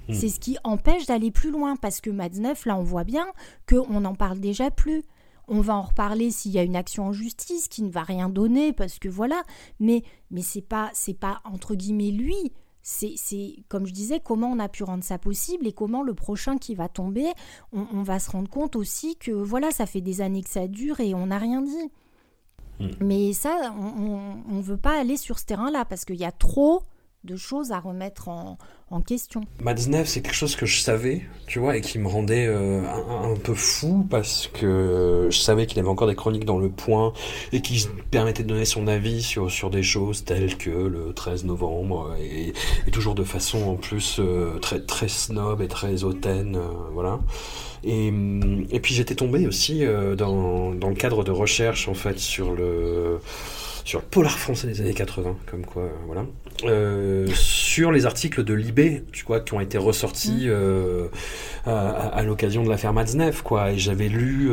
Hmm. C'est ce qui empêche d'aller plus loin parce que Mads 9, là, on voit bien qu'on n'en parle déjà plus. On va en reparler s'il y a une action en justice qui ne va rien donner parce que voilà. Mais mais c'est pas c'est pas entre guillemets lui. C'est, comme je disais, comment on a pu rendre ça possible et comment le prochain qui va tomber, on, va se rendre compte aussi que voilà, ça fait des années que ça dure et on n'a rien dit. Hmm. Mais ça, on ne veut pas aller sur ce terrain-là parce qu'il y a trop de choses à remettre en, question. Madsnev, c'est quelque chose que je savais, tu vois, et qui me rendait euh, un, peu fou parce que je savais qu'il avait encore des chroniques dans le point et qui permettait de donner son avis sur, sur des choses telles que le 13 novembre et, toujours de façon en plus euh, très, très snob et très hautaine, euh, voilà. Et, et puis j'étais tombé aussi dans, dans le cadre de recherche en fait sur le sur le polar français des années 80, comme quoi, euh, voilà. Euh, sur les articles de Libé, tu vois, qui ont été ressortis mm. euh, à, l'occasion de l'affaire Matzneff, quoi. Et j'avais lu,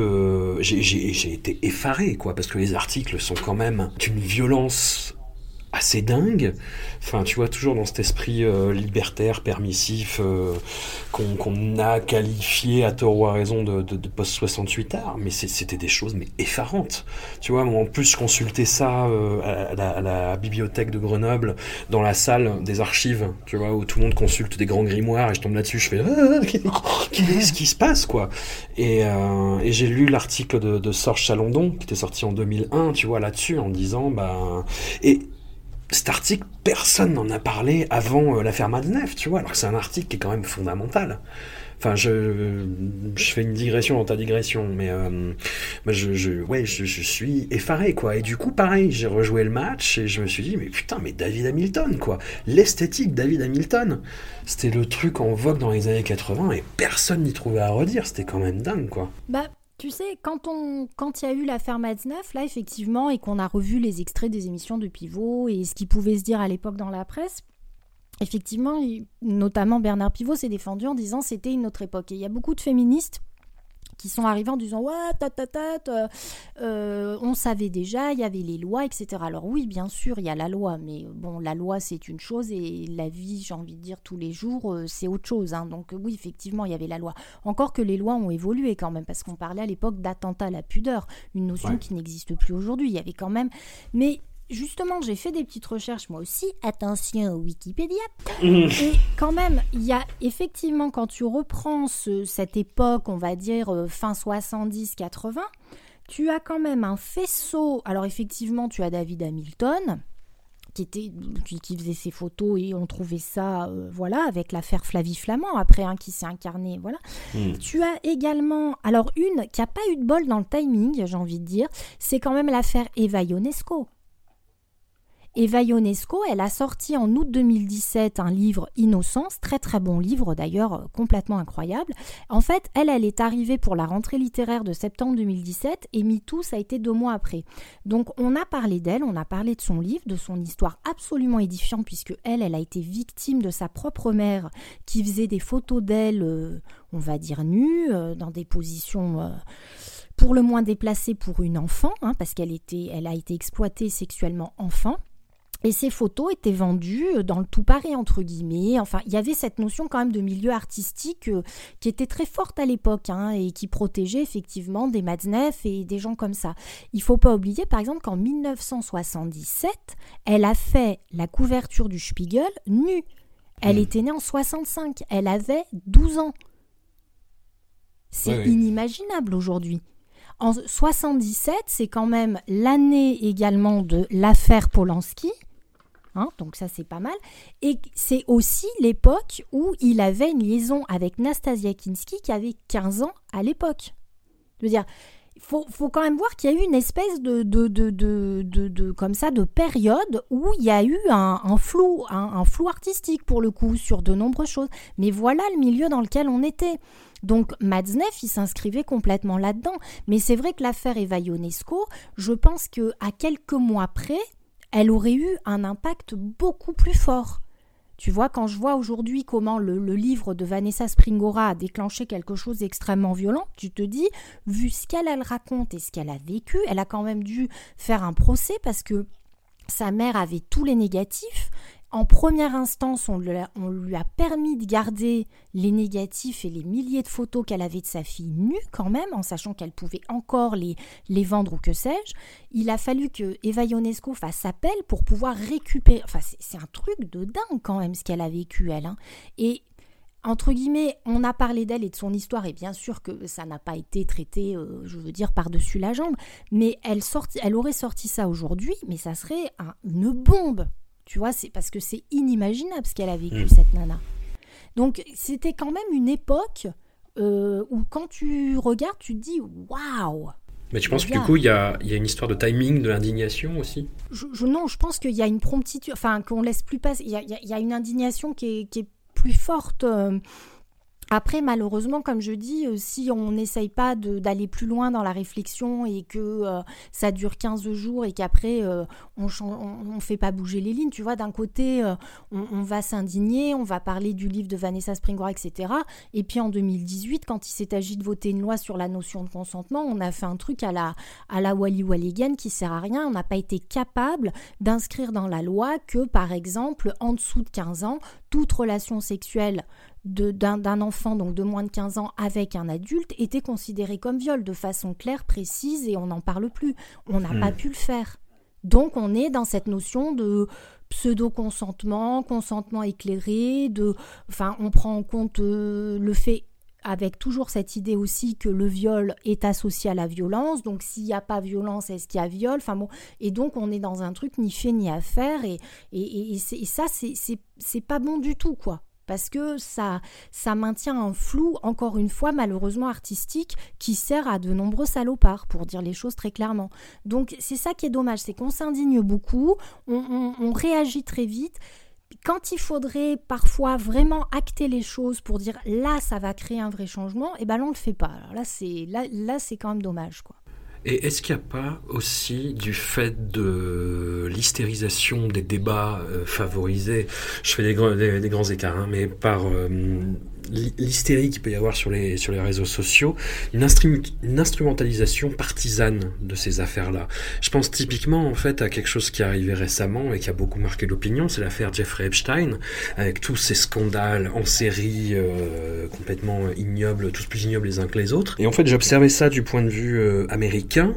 j'ai été effaré, quoi, parce que les articles sont quand même d'une violence assez dingue. Enfin, tu vois, toujours dans cet esprit euh, libertaire, permissif, euh, qu'on a qualifié à tort ou à raison de, post-68 art, mais c'était des choses mais effarantes. Tu vois, moi, en plus, je consultais ça euh, à, la, bibliothèque de Grenoble, dans la salle des archives, tu vois, où tout le monde consulte des grands grimoires, et je tombe là-dessus, je fais ah, qu'est-ce qui se passe, quoi? Et, j'ai lu l'article de, de Sorge Chalandon, qui était sorti en 2001, tu vois, là-dessus, en disant, bah... cet article, personne n'en a parlé avant euh, l'affaire Madnef, tu vois, alors que c'est un article qui est quand même fondamental. Enfin, je, fais une digression dans ta digression, mais euh, je, ouais, suis effaré, quoi. Et du coup, pareil, j'ai rejoué le match et je me suis dit, mais putain, mais David Hamilton, quoi. L'esthétique David Hamilton, c'était le truc en vogue dans les années 80 et personne n'y trouvait à redire. C'était quand même dingue, quoi. Bah, tu sais, quand on, quand il y a eu l'affaire Matzneff, là effectivement, et qu'on a revu les extraits des émissions de Pivot et ce qui pouvait se dire à l'époque dans la presse, effectivement, notamment Bernard Pivot s'est défendu en disant c'était une autre époque. Et il y a beaucoup de féministes qui sont arrivés en disant ouais ta ta ta, euh, on savait déjà il y avait les lois etc alors oui bien sûr il y a la loi mais bon la loi c'est une chose et la vie j'ai envie de dire tous les jours euh, c'est autre chose hein. donc oui effectivement il y avait la loi. Encore que les lois ont évolué quand même parce qu'on parlait à l'époque d'attentat à la pudeur une notion qui n'existe plus aujourd'hui. Il y avait quand même mais justement, j'ai fait des petites recherches moi aussi. Attention Wikipédia. Mmh. Et quand même, il y a effectivement, quand tu reprends cette époque, on va dire euh, fin 70-80, tu as quand même un faisceau. Alors effectivement, tu as David Hamilton. Qui, était, qui, faisait ses photos et on trouvait ça, euh, voilà, avec l'affaire Flavie Flamand, après, un qui s'est incarné, voilà. Mmh. Tu as également, alors une qui n'a pas eu de bol dans le timing, j'ai envie de dire, c'est quand même l'affaire Eva Ionesco. Eva Ionesco, elle a sorti en août 2017 un livre Innocence, très très bon livre d'ailleurs, euh, complètement incroyable. En fait, elle, elle est arrivée pour la rentrée littéraire de septembre 2017 et MeToo, ça a été deux mois après. Donc on a parlé d'elle, on a parlé de son livre, de son histoire absolument édifiante puisque elle, elle a été victime de sa propre mère qui faisait des photos d'elle, euh, on va dire nues, euh, dans des positions pour le moins déplacées pour une enfant, hein, parce qu'elle était, elle a été exploitée sexuellement enfant. Et ces photos étaient vendues euh, dans le tout Paris, entre guillemets. Enfin, il y avait cette notion quand même de milieu artistique euh, qui était très forte à l'époque hein, et qui protégeait effectivement des Matzneff et des gens comme ça. Il faut pas oublier, par exemple, qu'en 1977, elle a fait la couverture du Spiegel nue. Elle hmm. était née en 65. Elle avait 12 ans. C'est inimaginable aujourd'hui. En 77, c'est quand même l'année également de l'affaire Polanski. Hein, donc ça c'est pas mal. Et c'est aussi l'époque où il avait une liaison avec Nastasia Kinski qui avait 15 ans à l'époque. Je veux dire, il faut, quand même voir qu'il y a eu une espèce de, de, de, de, comme ça, de période où il y a eu un, flou, un, flou artistique pour le coup sur de nombreuses choses. Mais voilà le milieu dans lequel on était. Donc Matzneff, il s'inscrivait complètement là-dedans. Mais c'est vrai que l'affaire Eva Ionesco, je pense que à quelques mois près, elle aurait eu un impact beaucoup plus fort. Tu vois, quand je vois aujourd'hui comment le, livre de Vanessa Springora a déclenché quelque chose d'extrêmement violent, tu te dis, vu ce qu'elle raconte et ce qu'elle a vécu, elle a quand même dû faire un procès parce que sa mère avait tous les négatifs en première instance, on lui, a, permis de garder les négatifs et les milliers de photos qu'elle avait de sa fille nue quand même, en sachant qu'elle pouvait encore les, vendre ou que sais-je. Il a fallu que Eva Ionesco fasse appel pour pouvoir récupérer. Enfin, c'est un truc de dingue quand même ce qu'elle a vécu, elle. Hein. Et entre guillemets, on a parlé d'elle et de son histoire, et bien sûr que ça n'a pas été traité, euh, je veux dire, par-dessus la jambe, mais elle, elle aurait sorti ça aujourd'hui, mais ça serait une bombe tu vois, c'est parce que c'est inimaginable ce qu'elle a vécu, mm. cette nana. Donc, c'était quand même une époque euh, où, quand tu regardes, tu te dis waouh! Mais tu penses que du coup, il y a, y a, une histoire de timing, de l'indignation aussi? Je, Non, je pense qu'il y a une promptitude, enfin, qu'on laisse plus passer. Il y a, y a, une indignation qui est, qui est plus forte. Euh, après, malheureusement, comme je dis, euh, si on n'essaye pas d'aller plus loin dans la réflexion et que euh, ça dure 15 jours et qu'après euh, on ne fait pas bouger les lignes, tu vois, d'un côté, on, va s'indigner, on va parler du livre de Vanessa Springora, etc. Et puis en 2018, quand il s'est agi de voter une loi sur la notion de consentement, on a fait un truc à la, à la Wally Walligan qui sert à rien. On n'a pas été capable d'inscrire dans la loi que, par exemple, en dessous de 15 ans, toute relation sexuelle d'un enfant, donc de moins de 15 ans, avec un adulte, était considéré comme viol de façon claire, précise, et on n'en parle plus. On n'a pas hmm. pu le faire. Donc on est dans cette notion de pseudo-consentement, consentement éclairé, de, enfin, on prend en compte euh, le fait avec toujours cette idée aussi que le viol est associé à la violence. Donc s'il n'y a pas violence, est-ce qu'il y a viol? Enfin bon, et donc on est dans un truc ni fait ni à faire, et, et, et ça, c'est pas bon du tout, quoi parce que ça, ça maintient un flou, encore une fois, malheureusement artistique, qui sert à de nombreux salopards, pour dire les choses très clairement. Donc c'est ça qui est dommage, c'est qu'on s'indigne beaucoup, on, réagit très vite. Quand il faudrait parfois vraiment acter les choses pour dire là ça va créer un vrai changement, et eh ben là on le fait pas. Alors là c'est là, là c'est quand même dommage quoi. Et est-ce qu'il n'y a pas aussi du fait de l'hystérisation des débats euh, favorisés, je fais des, grands écarts, hein, mais par euh, l'hystérie qu'il peut y avoir sur les, sur les réseaux sociaux, une, instrumentalisation partisane de ces affaires-là. Je pense typiquement en fait à quelque chose qui est arrivé récemment et qui a beaucoup marqué l'opinion, c'est l'affaire Jeffrey Epstein, avec tous ces scandales en série euh, complètement ignobles, tous plus ignobles les uns que les autres. Et en fait j'observais ça du point de vue euh, américain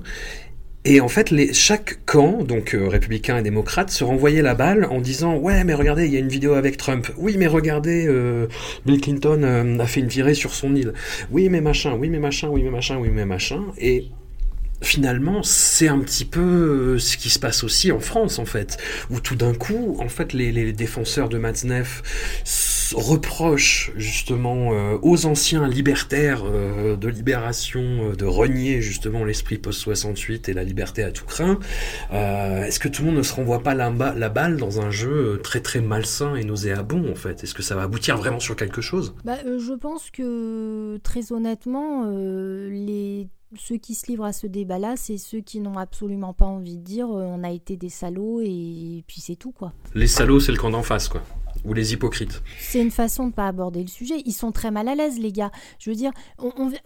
et en fait, les, chaque camp, donc euh, républicain et démocrate, se renvoyait la balle en disant ouais, mais regardez, il y a une vidéo avec Trump. Oui, mais regardez, euh, Bill Clinton euh, a fait une virée sur son île. Oui, mais machin. Oui, mais machin. Oui, mais machin. Oui, mais machin. Et finalement, c'est un petit peu euh, ce qui se passe aussi en France, en fait, où tout d'un coup, en fait, les, les défenseurs de Matzneff reprochent justement euh, aux anciens libertaires euh, de libération de renier justement l'esprit post-68 et la liberté à tout craint. Est-ce que tout le monde ne se renvoie pas la, la, balle dans un jeu très très malsain et nauséabond, en fait? Est-ce que ça va aboutir vraiment sur quelque chose? Bah, Je pense que, très honnêtement, les ceux qui se livrent à ce débat-là, c'est ceux qui n'ont absolument pas envie de dire euh, on a été des salauds et puis c'est tout quoi. Les salauds, c'est le camp d'en face quoi. Ou les hypocrites. C'est une façon de pas aborder le sujet. Ils sont très mal à l'aise les gars. Je veux dire,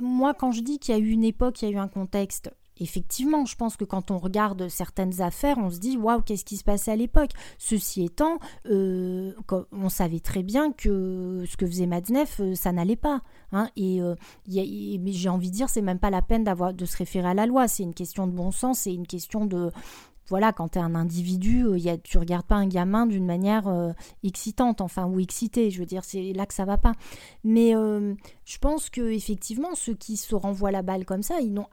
moi quand je dis qu'il y a eu une époque, il y a eu un contexte, effectivement, je pense que quand on regarde certaines affaires, on se dit waouh, qu'est-ce qui se passait à l'époque? Ceci étant, euh, on savait très bien que ce que faisait Matzneff, euh, ça n'allait pas. Hein, et, euh, j'ai envie de dire, c'est même pas la peine de se référer à la loi. C'est une question de bon sens, c'est une question de voilà, quand tu es un individu, euh, y a, tu regardes pas un gamin d'une manière euh, excitante, enfin, ou excité. Je veux dire, c'est là que ça va pas. Mais euh, je pense que effectivement, ceux qui se renvoient la balle comme ça, ils n'ont,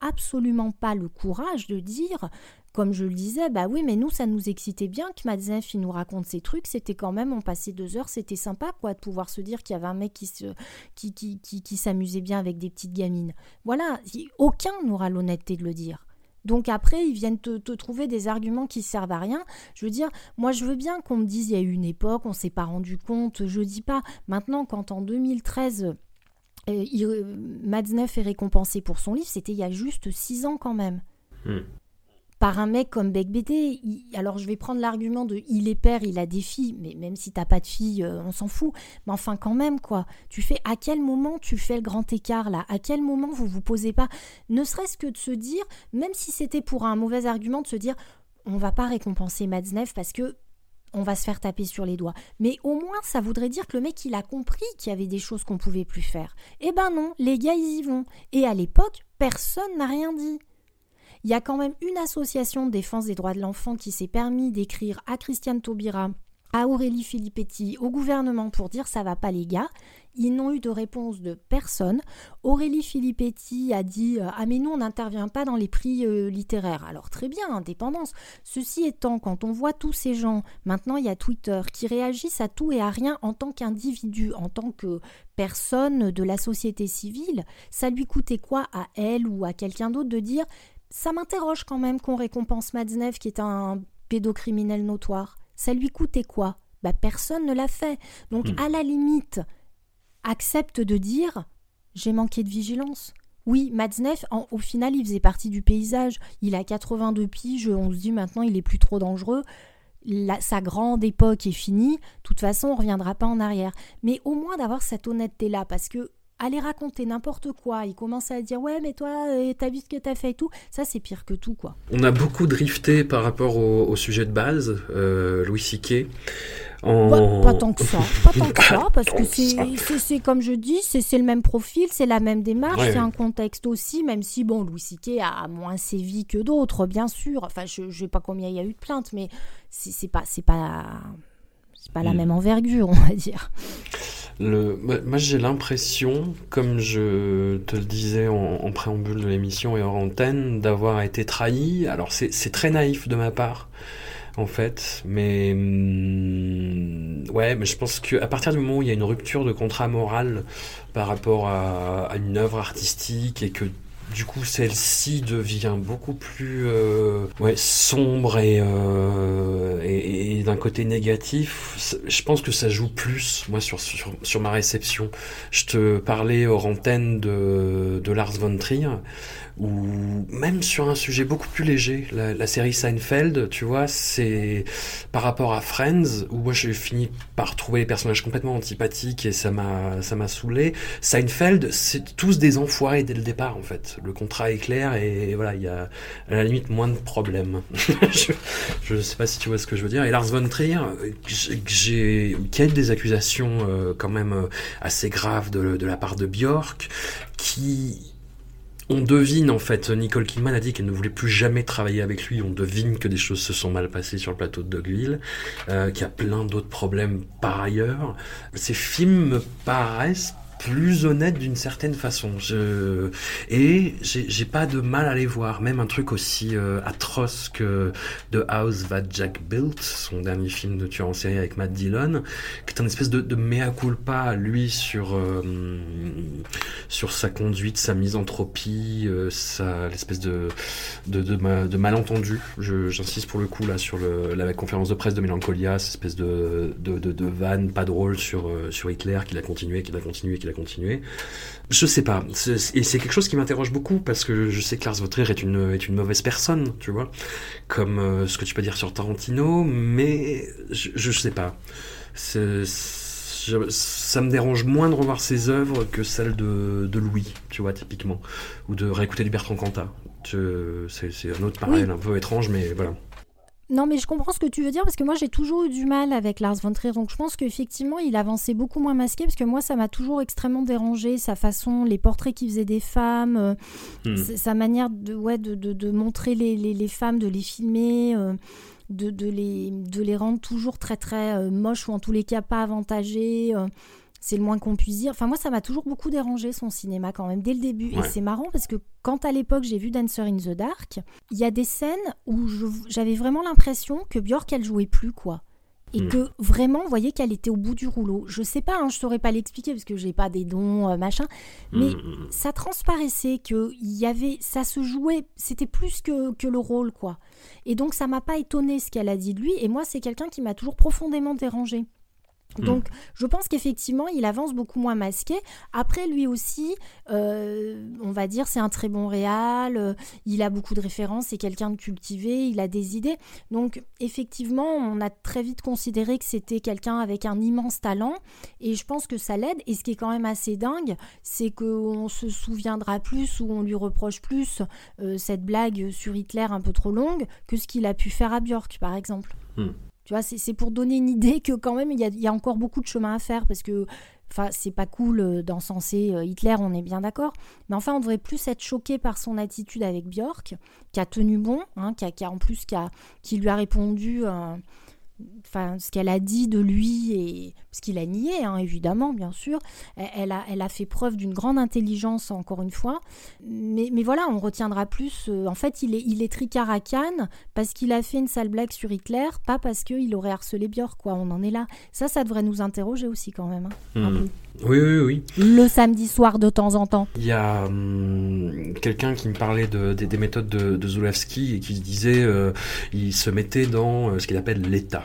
absolument pas le courage de dire, comme je le disais, bah oui, mais nous, ça nous excitait bien que Madzef, il nous raconte ces trucs. C'était quand même, on passait deux heures, c'était sympa, quoi, de pouvoir se dire qu'il y avait un mec qui, se, qui, qui, qui s'amusait bien avec des petites gamines. Voilà, aucun n'aura l'honnêteté de le dire. Donc après, ils viennent te, trouver des arguments qui servent à rien. Je veux dire, moi je veux bien qu'on me dise il y a eu une époque, on s'est pas rendu compte, je dis pas. Maintenant, quand en 2013, euh, est récompensé pour son livre, c'était il y a juste six ans quand même. Hmm par un mec comme Beck BD. alors je vais prendre l'argument de il est père, il a des filles, mais même si t'as pas de filles, euh, on s'en fout. Mais enfin quand même quoi. Tu fais à quel moment tu fais le grand écart là? À quel moment vous vous posez pas? Ne serait-ce que de se dire, même si c'était pour un mauvais argument, de se dire on va pas récompenser Matzneff parce que on va se faire taper sur les doigts. Mais au moins, ça voudrait dire que le mec, il a compris qu'il y avait des choses qu'on pouvait plus faire. Eh ben non, les gars, ils y vont. Et à l'époque, personne n'a rien dit. Il y a quand même une association de défense des droits de l'enfant qui s'est permis d'écrire à Christiane Taubira, à Aurélie Filippetti, au gouvernement pour dire ça va pas les gars. Ils n'ont eu de réponse de personne. Aurélie Filippetti a dit euh, Ah, mais nous, on n'intervient pas dans les prix euh, littéraires. Alors, très bien, indépendance. Ceci étant, quand on voit tous ces gens, maintenant il y a Twitter, qui réagissent à tout et à rien en tant qu'individu, en tant que personne de la société civile, ça lui coûtait quoi à elle ou à quelqu'un d'autre de dire ça m'interroge quand même qu'on récompense Matzneff qui est un pédocriminel notoire. Ça lui coûtait quoi? Bah personne ne l'a fait. Donc hmm. à la limite, accepte de dire j'ai manqué de vigilance. Oui, Matzneff, au final, il faisait partie du paysage. Il a 82 piges, on se dit maintenant il est plus trop dangereux. sa grande époque est finie. De toute façon, on ne reviendra pas en arrière. Mais au moins d'avoir cette honnêteté-là, parce que aller raconter n'importe quoi, il commence à dire ouais mais toi euh, t'as vu ce que t'as fait et tout, ça c'est pire que tout quoi. On a beaucoup drifté par rapport au, sujet de base, euh, Louis Siquet. En... Pas, tant que ça, pas tant que ça, parce que c'est comme je dis, c'est le même profil, c'est la même démarche, c'est un contexte aussi, même si bon Louis Siquet a moins sévi que d'autres, bien sûr. Enfin je, ne sais pas combien il y a eu de plaintes, mais c'est pas c'est pas pas la hmm. même envergure on va dire. Le, moi, j'ai l'impression, comme je te le disais en, préambule de l'émission et en antenne, d'avoir été trahi. Alors, c'est très naïf de ma part, en fait, mais hmm, ouais, mais je pense qu'à partir du moment où il y a une rupture de contrat moral par rapport à, à une œuvre artistique et que du coup, celle-ci devient beaucoup plus euh, sombre euh, et, d'un côté négatif. Je pense que ça joue plus, moi, sur, sur, ma réception. Je te parlais hors antenne de Lars von Trier ou même sur un sujet beaucoup plus léger, la, série Seinfeld, tu vois, c'est par rapport à Friends, où moi j'ai fini par trouver les personnages complètement antipathiques et ça m'a ça m'a saoulé. Seinfeld, c'est tous des enfoirés dès le départ en fait. Le contrat est clair et, voilà, il y a à la limite moins de problèmes. je, ne sais pas si tu vois ce que je veux dire. Et Lars von Trier, j'ai qui a des accusations euh, quand même euh, assez graves de, de la part de Björk, qui on devine en fait, Nicole Kidman a dit qu'elle ne voulait plus jamais travailler avec lui. On devine que des choses se sont mal passées sur le plateau de Dogville, euh, qu'il y a plein d'autres problèmes par ailleurs. Ces films me paraissent plus honnête d'une certaine façon. Et j'ai pas de mal à les voir. Même un truc aussi euh, atroce que The House That Jack Built, son dernier film de tueur en série avec Matt Dillon, qui est un espèce de, mea culpa, lui, sur, euh, sur sa conduite, sa misanthropie, euh, l'espèce de, de, malentendu. J'insiste pour le coup là sur la conférence de presse de Mélancolia, cette espèce de, de, vanne pas drôle sur, sur Hitler, qu'il a continué, qu'il a continué, a continuer. Je sais pas. Et c'est quelque chose qui m'interroge beaucoup parce que je sais que Lars von est une, est une mauvaise personne, tu vois. Comme euh, ce que tu peux dire sur Tarantino, mais je, je sais pas. ça me dérange moins de revoir ses œuvres que celles de, de Louis, tu vois, typiquement. Ou de réécouter du Bertrand Cantat. C'est un autre parallèle un peu étrange, mais voilà. Non, mais je comprends ce que tu veux dire parce que moi j'ai toujours eu du mal avec Lars von Trier. Donc je pense qu'effectivement il avançait beaucoup moins masqué parce que moi ça m'a toujours extrêmement dérangé sa façon, les portraits qu'il faisait des femmes, euh, hmm. sa manière de, ouais, de, de, montrer les, les, les, femmes, de les filmer. Euh, de, de, les, de les rendre toujours très très euh, moches ou en tous les cas pas avantagées. C'est le moins qu'on puisse dire. Enfin, moi, ça m'a toujours beaucoup dérangé son cinéma quand même, dès le début. Et c'est marrant parce que quand à l'époque j'ai vu Dancer in the Dark, il y a des scènes où j'avais vraiment l'impression que Björk, elle jouait plus, quoi. Et hmm. que vraiment, vous voyez qu'elle était au bout du rouleau. Je sais pas, hein, je saurais pas l'expliquer parce que j'ai pas des dons, euh, machin. Mais hmm. ça transparaissait que y avait, ça se jouait, c'était plus que, que le rôle, quoi. Et donc ça m'a pas étonné ce qu'elle a dit de lui. Et moi, c'est quelqu'un qui m'a toujours profondément dérangé. Mm. Donc, je pense qu'effectivement, il avance beaucoup moins masqué. Après, lui aussi, euh, on va dire, c'est un très bon réal. Euh, il a beaucoup de références, c'est quelqu'un de cultivé, il a des idées. Donc, effectivement, on a très vite considéré que c'était quelqu'un avec un immense talent. Et je pense que ça l'aide. Et ce qui est quand même assez dingue, c'est qu'on se souviendra plus ou on lui reproche plus euh, cette blague sur Hitler un peu trop longue que ce qu'il a pu faire à Björk, par exemple. Mm. Tu vois, c'est pour donner une idée que quand même, il y a, encore beaucoup de chemin à faire parce que c'est pas cool euh, d'encenser euh, Hitler, on est bien d'accord. Mais enfin, on devrait plus être choqué par son attitude avec Björk, qui a tenu bon, hein, qui, a, en plus qui lui a répondu. Euh, enfin, ce qu'elle a dit de lui et ce qu'il a nié, hein, évidemment, bien sûr. Elle, a, elle a fait preuve d'une grande intelligence, encore une fois. Mais, mais voilà, on retiendra plus. Euh, en fait, il est, il est tricard à Cannes parce qu'il a fait une sale blague sur Hitler, pas parce qu'il aurait harcelé Björk, quoi. On en est là. Ça, ça devrait nous interroger aussi, quand même. Hein, hmm. Oui, oui, oui. Le samedi soir, de temps en temps. Il y a hum, quelqu'un qui me parlait de, des, méthodes de, de Zulawski et qui disait euh, il se mettait dans euh, ce qu'il appelle l'état.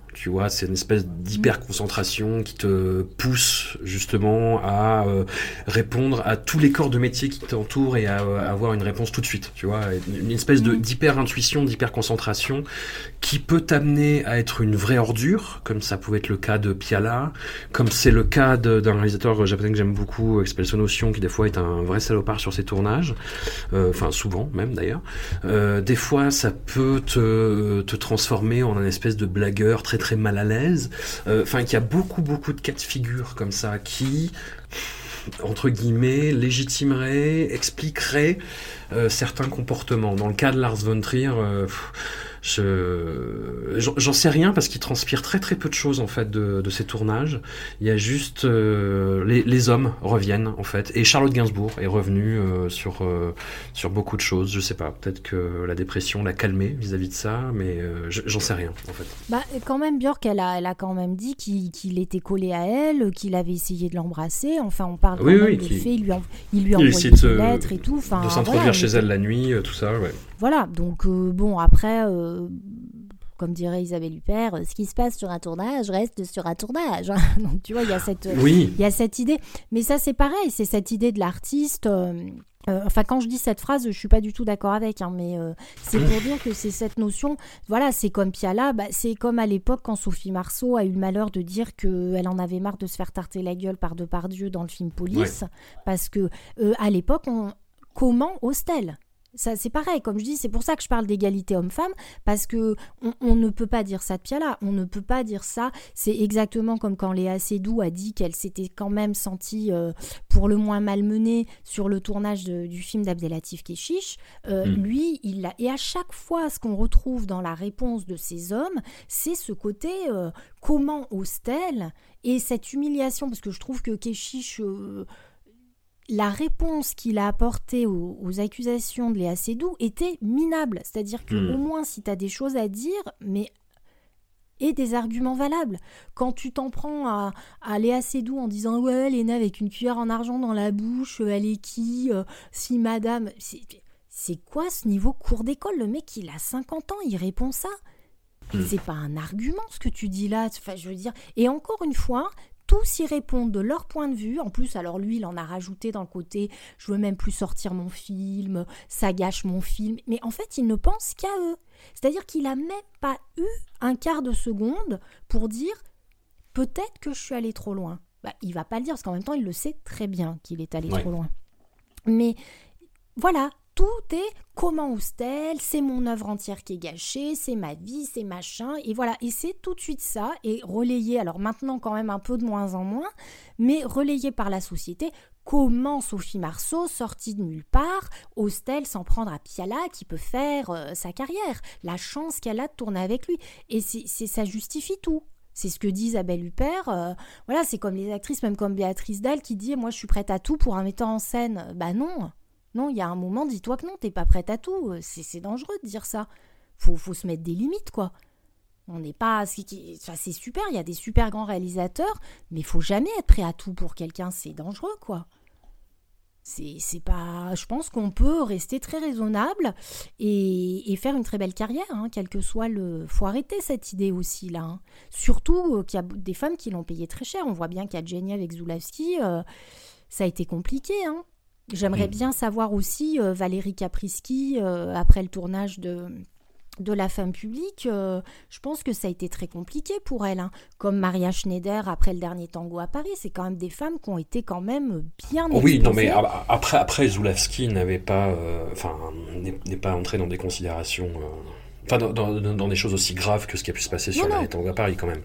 Tu vois, c'est une espèce d'hyper-concentration qui te pousse justement à euh, répondre à tous les corps de métier qui t'entourent et à, avoir une réponse tout de suite. Tu vois, une espèce de d'hyper-intuition, d'hyper-concentration qui peut t'amener à être une vraie ordure, comme ça pouvait être le cas de Piala, comme c'est le cas d'un réalisateur japonais que j'aime beaucoup, Expelso Notion, qui des fois est un vrai salopard sur ses tournages, euh, enfin souvent même d'ailleurs. Euh, des fois, ça peut te, te transformer en un espèce de blagueur très très mal à l'aise. Euh, enfin, qu'il y a beaucoup beaucoup de cas de figure comme ça qui entre guillemets, légitimerait, expliquerait certains comportements. Dans le cas de Lars von Trier, je j'en sais rien parce qu'il transpire très très peu de choses en fait de, de ces tournages. Il y a juste euh, les, les, hommes reviennent en fait et Charlotte Gainsbourg est revenue euh, sur euh, sur beaucoup de choses. Je sais pas, peut-être que la dépression l'a calmé vis-à-vis de ça, mais j'en sais rien en fait. Bah quand même Björk, elle a elle a quand même dit qu'il était collé à elle, qu'il avait essayé de l'embrasser. Enfin on parle oui, quand oui, même de fait, il lui a, il lui a envoyé des lettres et tout. Enfin de s'introduire chez elle la nuit, tout ça. Ouais. Voilà, donc euh, bon, après, euh, comme dirait Isabelle Huppert, ce qui se passe sur un tournage reste sur un tournage. Hein. donc tu vois, il y, a cette, oui. y a cette idée. Mais ça, c'est pareil, c'est cette idée de l'artiste. Euh, enfin, quand je dis cette phrase, je suis pas du tout d'accord avec, hein, mais c'est pour dire que c'est cette notion. Voilà, c'est comme Piala, bah, c'est comme à l'époque quand Sophie Marceau a eu le malheur de dire qu'elle en avait marre de se faire tarter la gueule par Depardieu dans le film Police, parce que à l'époque, on... comment ose-t-elle ça, c'est pareil, comme je dis, c'est pour ça que je parle d'égalité homme-femme, parce que on, ne peut pas dire ça de Piala, on ne peut pas dire ça. C'est exactement comme quand Léa Seydoux a dit qu'elle s'était quand même sentie euh, pour le moins malmenée sur le tournage du film d'Abdelatif Keshish. Euh, mm. Lui, il l'a. Et à chaque fois, ce qu'on retrouve dans la réponse de ces hommes, c'est ce côté euh, comment ose-t-elle et cette humiliation, parce que je trouve que Keshish la réponse qu'il a apportée aux, accusations de Léa Seydoux était minable. C'est-à-dire que hmm. au moins, si tu as des choses à dire, mais et des arguments valables. Quand tu t'en prends à, à Léa Seydoux en disant ouais, elle est née avec une cuillère en argent dans la bouche, elle est qui euh, Si madame. C'est quoi ce niveau cours d'école? Le mec, il a 50 ans, il répond ça. Hmm. C'est pas un argument ce que tu dis là. Enfin, je veux dire. Et encore une fois, tous y répondent de leur point de vue. En plus, alors lui, il en a rajouté dans le côté je veux même plus sortir mon film, ça gâche mon film. Mais en fait, il ne pense qu'à eux. C'est-à-dire qu'il n'a même pas eu un quart de seconde pour dire peut-être que je suis allé trop loin. Bah, il va pas le dire parce qu'en même temps, il le sait très bien qu'il est allé trop loin. Mais voilà, tout est comment Oustel, c'est mon œuvre entière qui est gâchée, c'est ma vie, c'est machin, et voilà, et c'est tout de suite ça, et relayé, alors maintenant quand même un peu de moins en moins, mais relayé par la société, comment Sophie Marceau, sortie de nulle part, Ostel s'en prendre à Piala qui peut faire euh, sa carrière, la chance qu'elle a de tourner avec lui, et c'est ça justifie tout. C'est ce que dit Isabelle Huppert. Euh, voilà, c'est comme les actrices, même comme Béatrice Dalle qui dit Moi, je suis prête à tout pour un metteur en scène. Bah non, non, il y a un moment, dis-toi que non, t'es pas prête à tout. Euh, c'est dangereux de dire ça. Faut, faut se mettre des limites, quoi. On n'est pas. C'est super, il y a des super grands réalisateurs, mais faut jamais être prêt à tout pour quelqu'un, c'est dangereux, quoi. C'est pas. Je pense qu'on peut rester très raisonnable et, faire une très belle carrière, hein, quel que soit le. Faut arrêter cette idée aussi, là. Hein. Surtout euh, qu'il y a des femmes qui l'ont payé très cher. On voit bien a Jenny avec Zulawski. Euh, ça a été compliqué, hein. J'aimerais mm. bien savoir aussi euh, Valérie Caprisky, euh, après le tournage de, de La femme publique, euh, je pense que ça a été très compliqué pour elle. Hein. Comme Maria Schneider après le dernier tango à Paris, c'est quand même des femmes qui ont été quand même bien. Oh oui, non, mais après, après Zulawski n'avait pas, enfin, n'est pas entré dans des considérations. Enfin, dans, dans, des choses aussi graves que ce qui a pu se passer sur le dernier tango à Paris, quand même.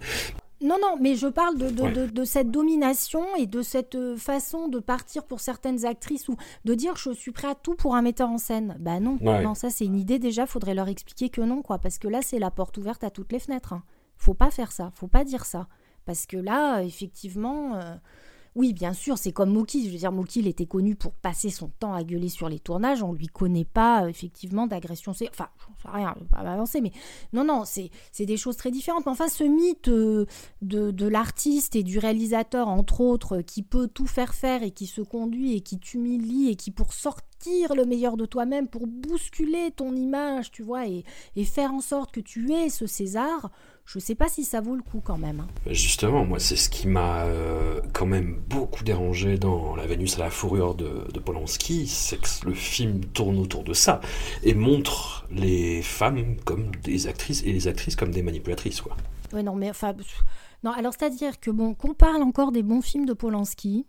Non, non, mais je parle de, cette domination et de cette euh, façon de partir pour certaines actrices ou de dire je suis prêt à tout pour un metteur en scène. Bah non, non, ça c'est une idée déjà, faudrait leur expliquer que non, quoi, parce que là c'est la porte ouverte à toutes les fenêtres. Hein. Faut pas faire ça, faut pas dire ça. Parce que là, effectivement, euh, oui, bien sûr, c'est comme Mookie. Je veux dire, était connu pour passer son temps à gueuler sur les tournages. On lui connaît pas, euh, effectivement, d'agression. Enfin, je sais rien, je vais pas m'avancer, mais non, non, c'est des choses très différentes. Mais enfin, ce mythe euh, de, l'artiste et du réalisateur, entre autres, qui peut tout faire faire et qui se conduit et qui t'humilie et qui, pour sortir le meilleur de toi-même, pour bousculer ton image, tu vois, et, et faire en sorte que tu aies ce César, je sais pas si ça vaut le coup quand même. Hein. Justement, moi, c'est ce qui m'a euh, quand même beaucoup dérangé dans La Vénus à la fourrure de, Polanski, c'est que le film tourne autour de ça et montre les femmes comme des actrices et les actrices comme des manipulatrices, quoi. Ouais, non, mais enfin, non, alors c'est-à-dire que bon, qu'on parle encore des bons films de Polanski,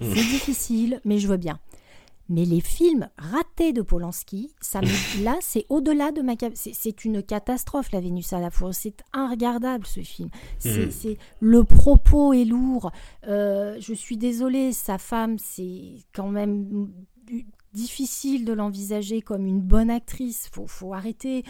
c'est mmh. difficile, mais je veux bien. Mais les films ratés de Polanski, ça là, c'est au-delà de ma... C'est une catastrophe, La Vénus à la fourrure. C'est regardable ce film. Hmm. C'est Le propos est lourd. Euh, je suis désolée, sa femme, c'est quand même difficile de l'envisager comme une bonne actrice. Faut, faut arrêter.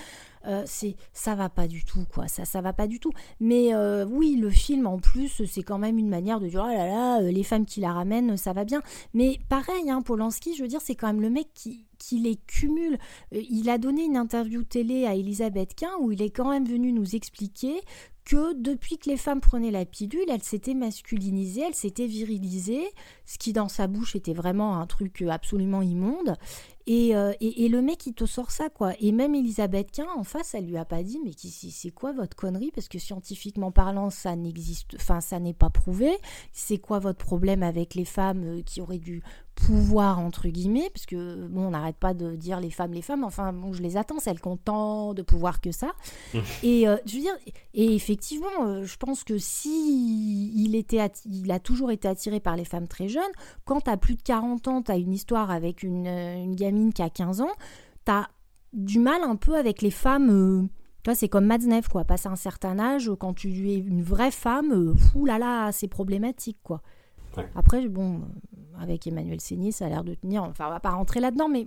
Euh, c'est ça va pas du tout quoi. Ça ça va pas du tout. Mais euh, oui, le film en plus c'est quand même une manière de dire oh là là euh, les femmes qui la ramènent ça va bien. Mais pareil hein, Polanski, je veux dire c'est quand même le mec qui qui les cumule. Il a donné une interview télé à Elisabeth Quint où il est quand même venu nous expliquer que depuis que les femmes prenaient la pilule, elles s'étaient masculinisées, elles s'étaient virilisées, ce qui dans sa bouche était vraiment un truc absolument immonde. Euh, et, le mec, il te sort ça, quoi. Et même Elisabeth Quint, en face, elle lui a pas dit, mais c'est quoi votre connerie? Parce que scientifiquement parlant, ça n'existe, enfin, ça n'est pas prouvé. C'est quoi votre problème avec les femmes euh, qui auraient dû pouvoir entre guillemets parce que bon on n'arrête pas de dire les femmes les femmes enfin bon je les attends celles qui ont tant de pouvoir que ça et euh, je veux dire et effectivement euh, je pense que si il était il a toujours été attiré par les femmes très jeunes quand tu as plus de 40 ans tu as une histoire avec une, euh, une, gamine qui a 15 ans tu as du mal un peu avec les femmes toi, c'est comme Madsnev, quoi. Passer un certain âge, quand tu es une vraie femme, fou là là, c'est problématique, quoi. Après, bon, avec Emmanuel Seigné, ça a l'air de tenir. Enfin, on va pas rentrer là-dedans, mais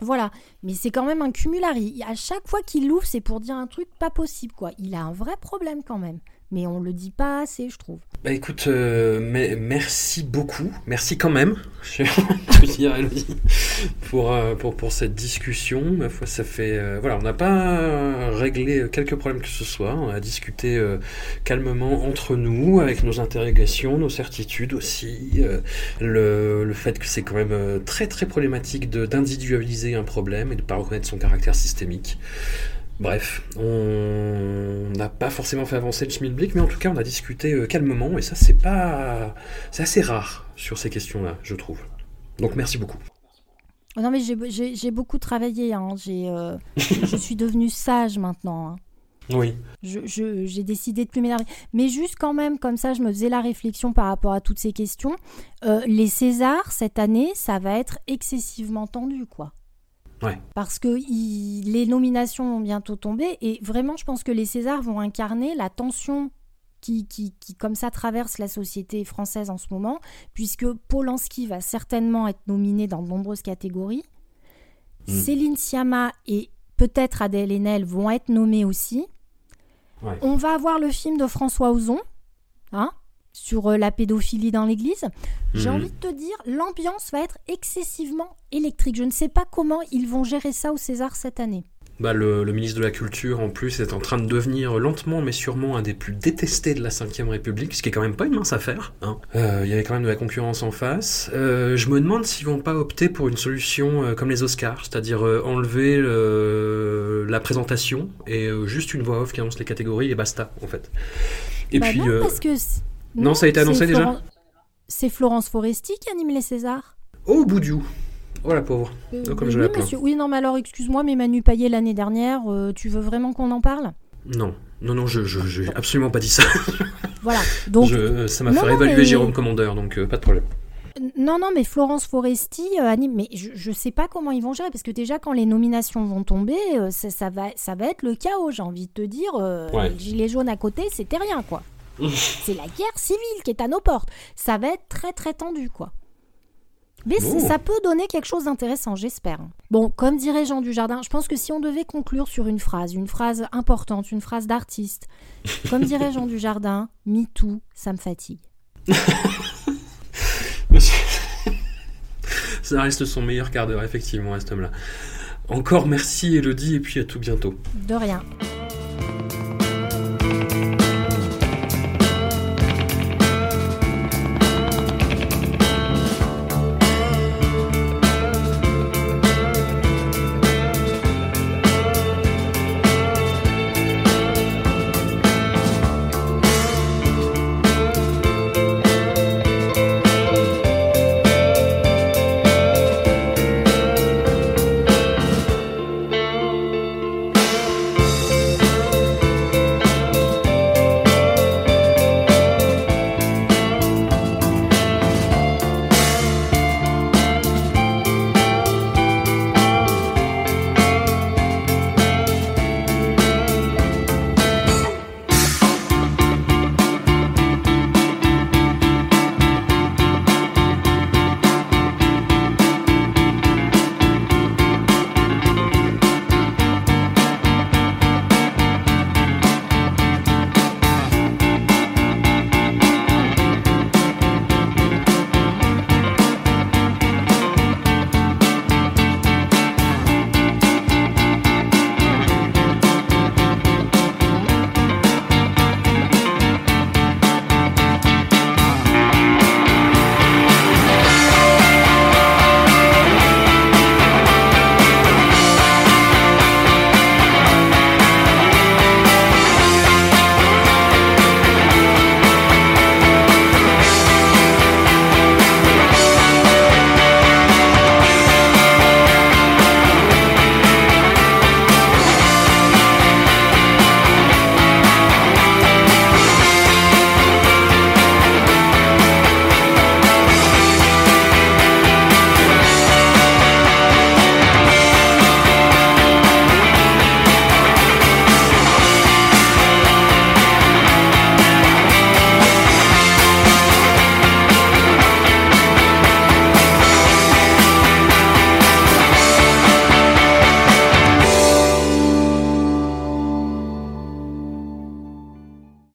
voilà. Mais c'est quand même un cumulari. À chaque fois qu'il l'ouvre, c'est pour dire un truc pas possible, quoi. Il a un vrai problème quand même. Mais on le dit pas assez, je trouve. Bah écoute, euh, mais merci beaucoup, merci quand même, je vais dire Elodie, pour, euh, pour, pour cette discussion. Ma foi, ça fait. Euh, voilà, on n'a pas réglé quelques problèmes que ce soit, on a discuté calmement entre nous, avec nos interrogations, nos certitudes aussi, le, le fait que c'est quand même très très problématique d'individualiser un problème et de ne pas reconnaître son caractère systémique. Bref, on n'a pas forcément fait avancer le schmilblick, mais en tout cas, on a discuté euh, calmement, et ça, c'est pas. C'est assez rare sur ces questions-là, je trouve. Donc, merci beaucoup. Oh non, mais j'ai beaucoup travaillé. Hein. Euh, je suis devenue sage maintenant. Hein. Oui. J'ai décidé de plus m'énerver. Mais juste quand même, comme ça, je me faisais la réflexion par rapport à toutes ces questions. Euh, les Césars, cette année, ça va être excessivement tendu, quoi. Parce que les nominations vont bientôt tomber et vraiment, je pense que les Césars vont incarner la tension qui, qui, comme ça traverse la société française en ce moment, puisque Polanski va certainement être nominé dans de nombreuses catégories. Mm. Céline Sciamma et peut-être Adèle Haenel vont être nommés aussi. On va avoir le film de François Ozon, hein, sur euh, la pédophilie dans l'église. J'ai mhm. envie de te dire, l'ambiance va être excessivement électrique. Je ne sais pas comment ils vont gérer ça au César cette année. Bah, le, ministre de la Culture, en plus, est en train de devenir lentement mais sûrement un des plus détestés de la Ve République, ce qui est quand même pas une mince affaire. Hein. Euh, il y avait quand même de la concurrence en face. Euh, je me demande s'ils vont pas opter pour une solution comme les Oscars, c'est-à-dire enlever la présentation et juste une voix off qui annonce les catégories et basta, en fait. Et bah puis, non, parce que non, ça a été annoncé déjà C'est Florence Foresti qui anime les Césars. Oh, Boudiou Oh la pauvre. Euh, oh, comme je oui, monsieur. oui, non, mais alors excuse-moi, mais Manu Payet l'année dernière, euh, tu veux vraiment qu'on en parle? Non, non, non, je n'ai absolument pas dit ça. voilà. Donc, ça m'a fait réévaluer Jérôme Commandeur, donc euh, pas de problème. Non, non, mais Florence Foresti anime. Mais je ne sais pas comment ils vont gérer, parce que déjà, quand les nominations vont tomber, ça, va, ça va être le chaos, j'ai envie de te dire. Les gilets jaunes à côté, c'était rien, quoi. c'est la guerre civile qui est à nos portes. Ça va être très très tendu, quoi. Mais ça peut donner quelque chose d'intéressant, j'espère. Bon, comme dirait Jean Dujardin, je pense que si on devait conclure sur une phrase, une phrase importante, une phrase d'artiste, comme dirait Jean Dujardin, MeToo, ça me fatigue. ça reste son meilleur quart d'heure, effectivement, à cet homme-là. Encore merci Elodie, et puis à tout bientôt. De rien.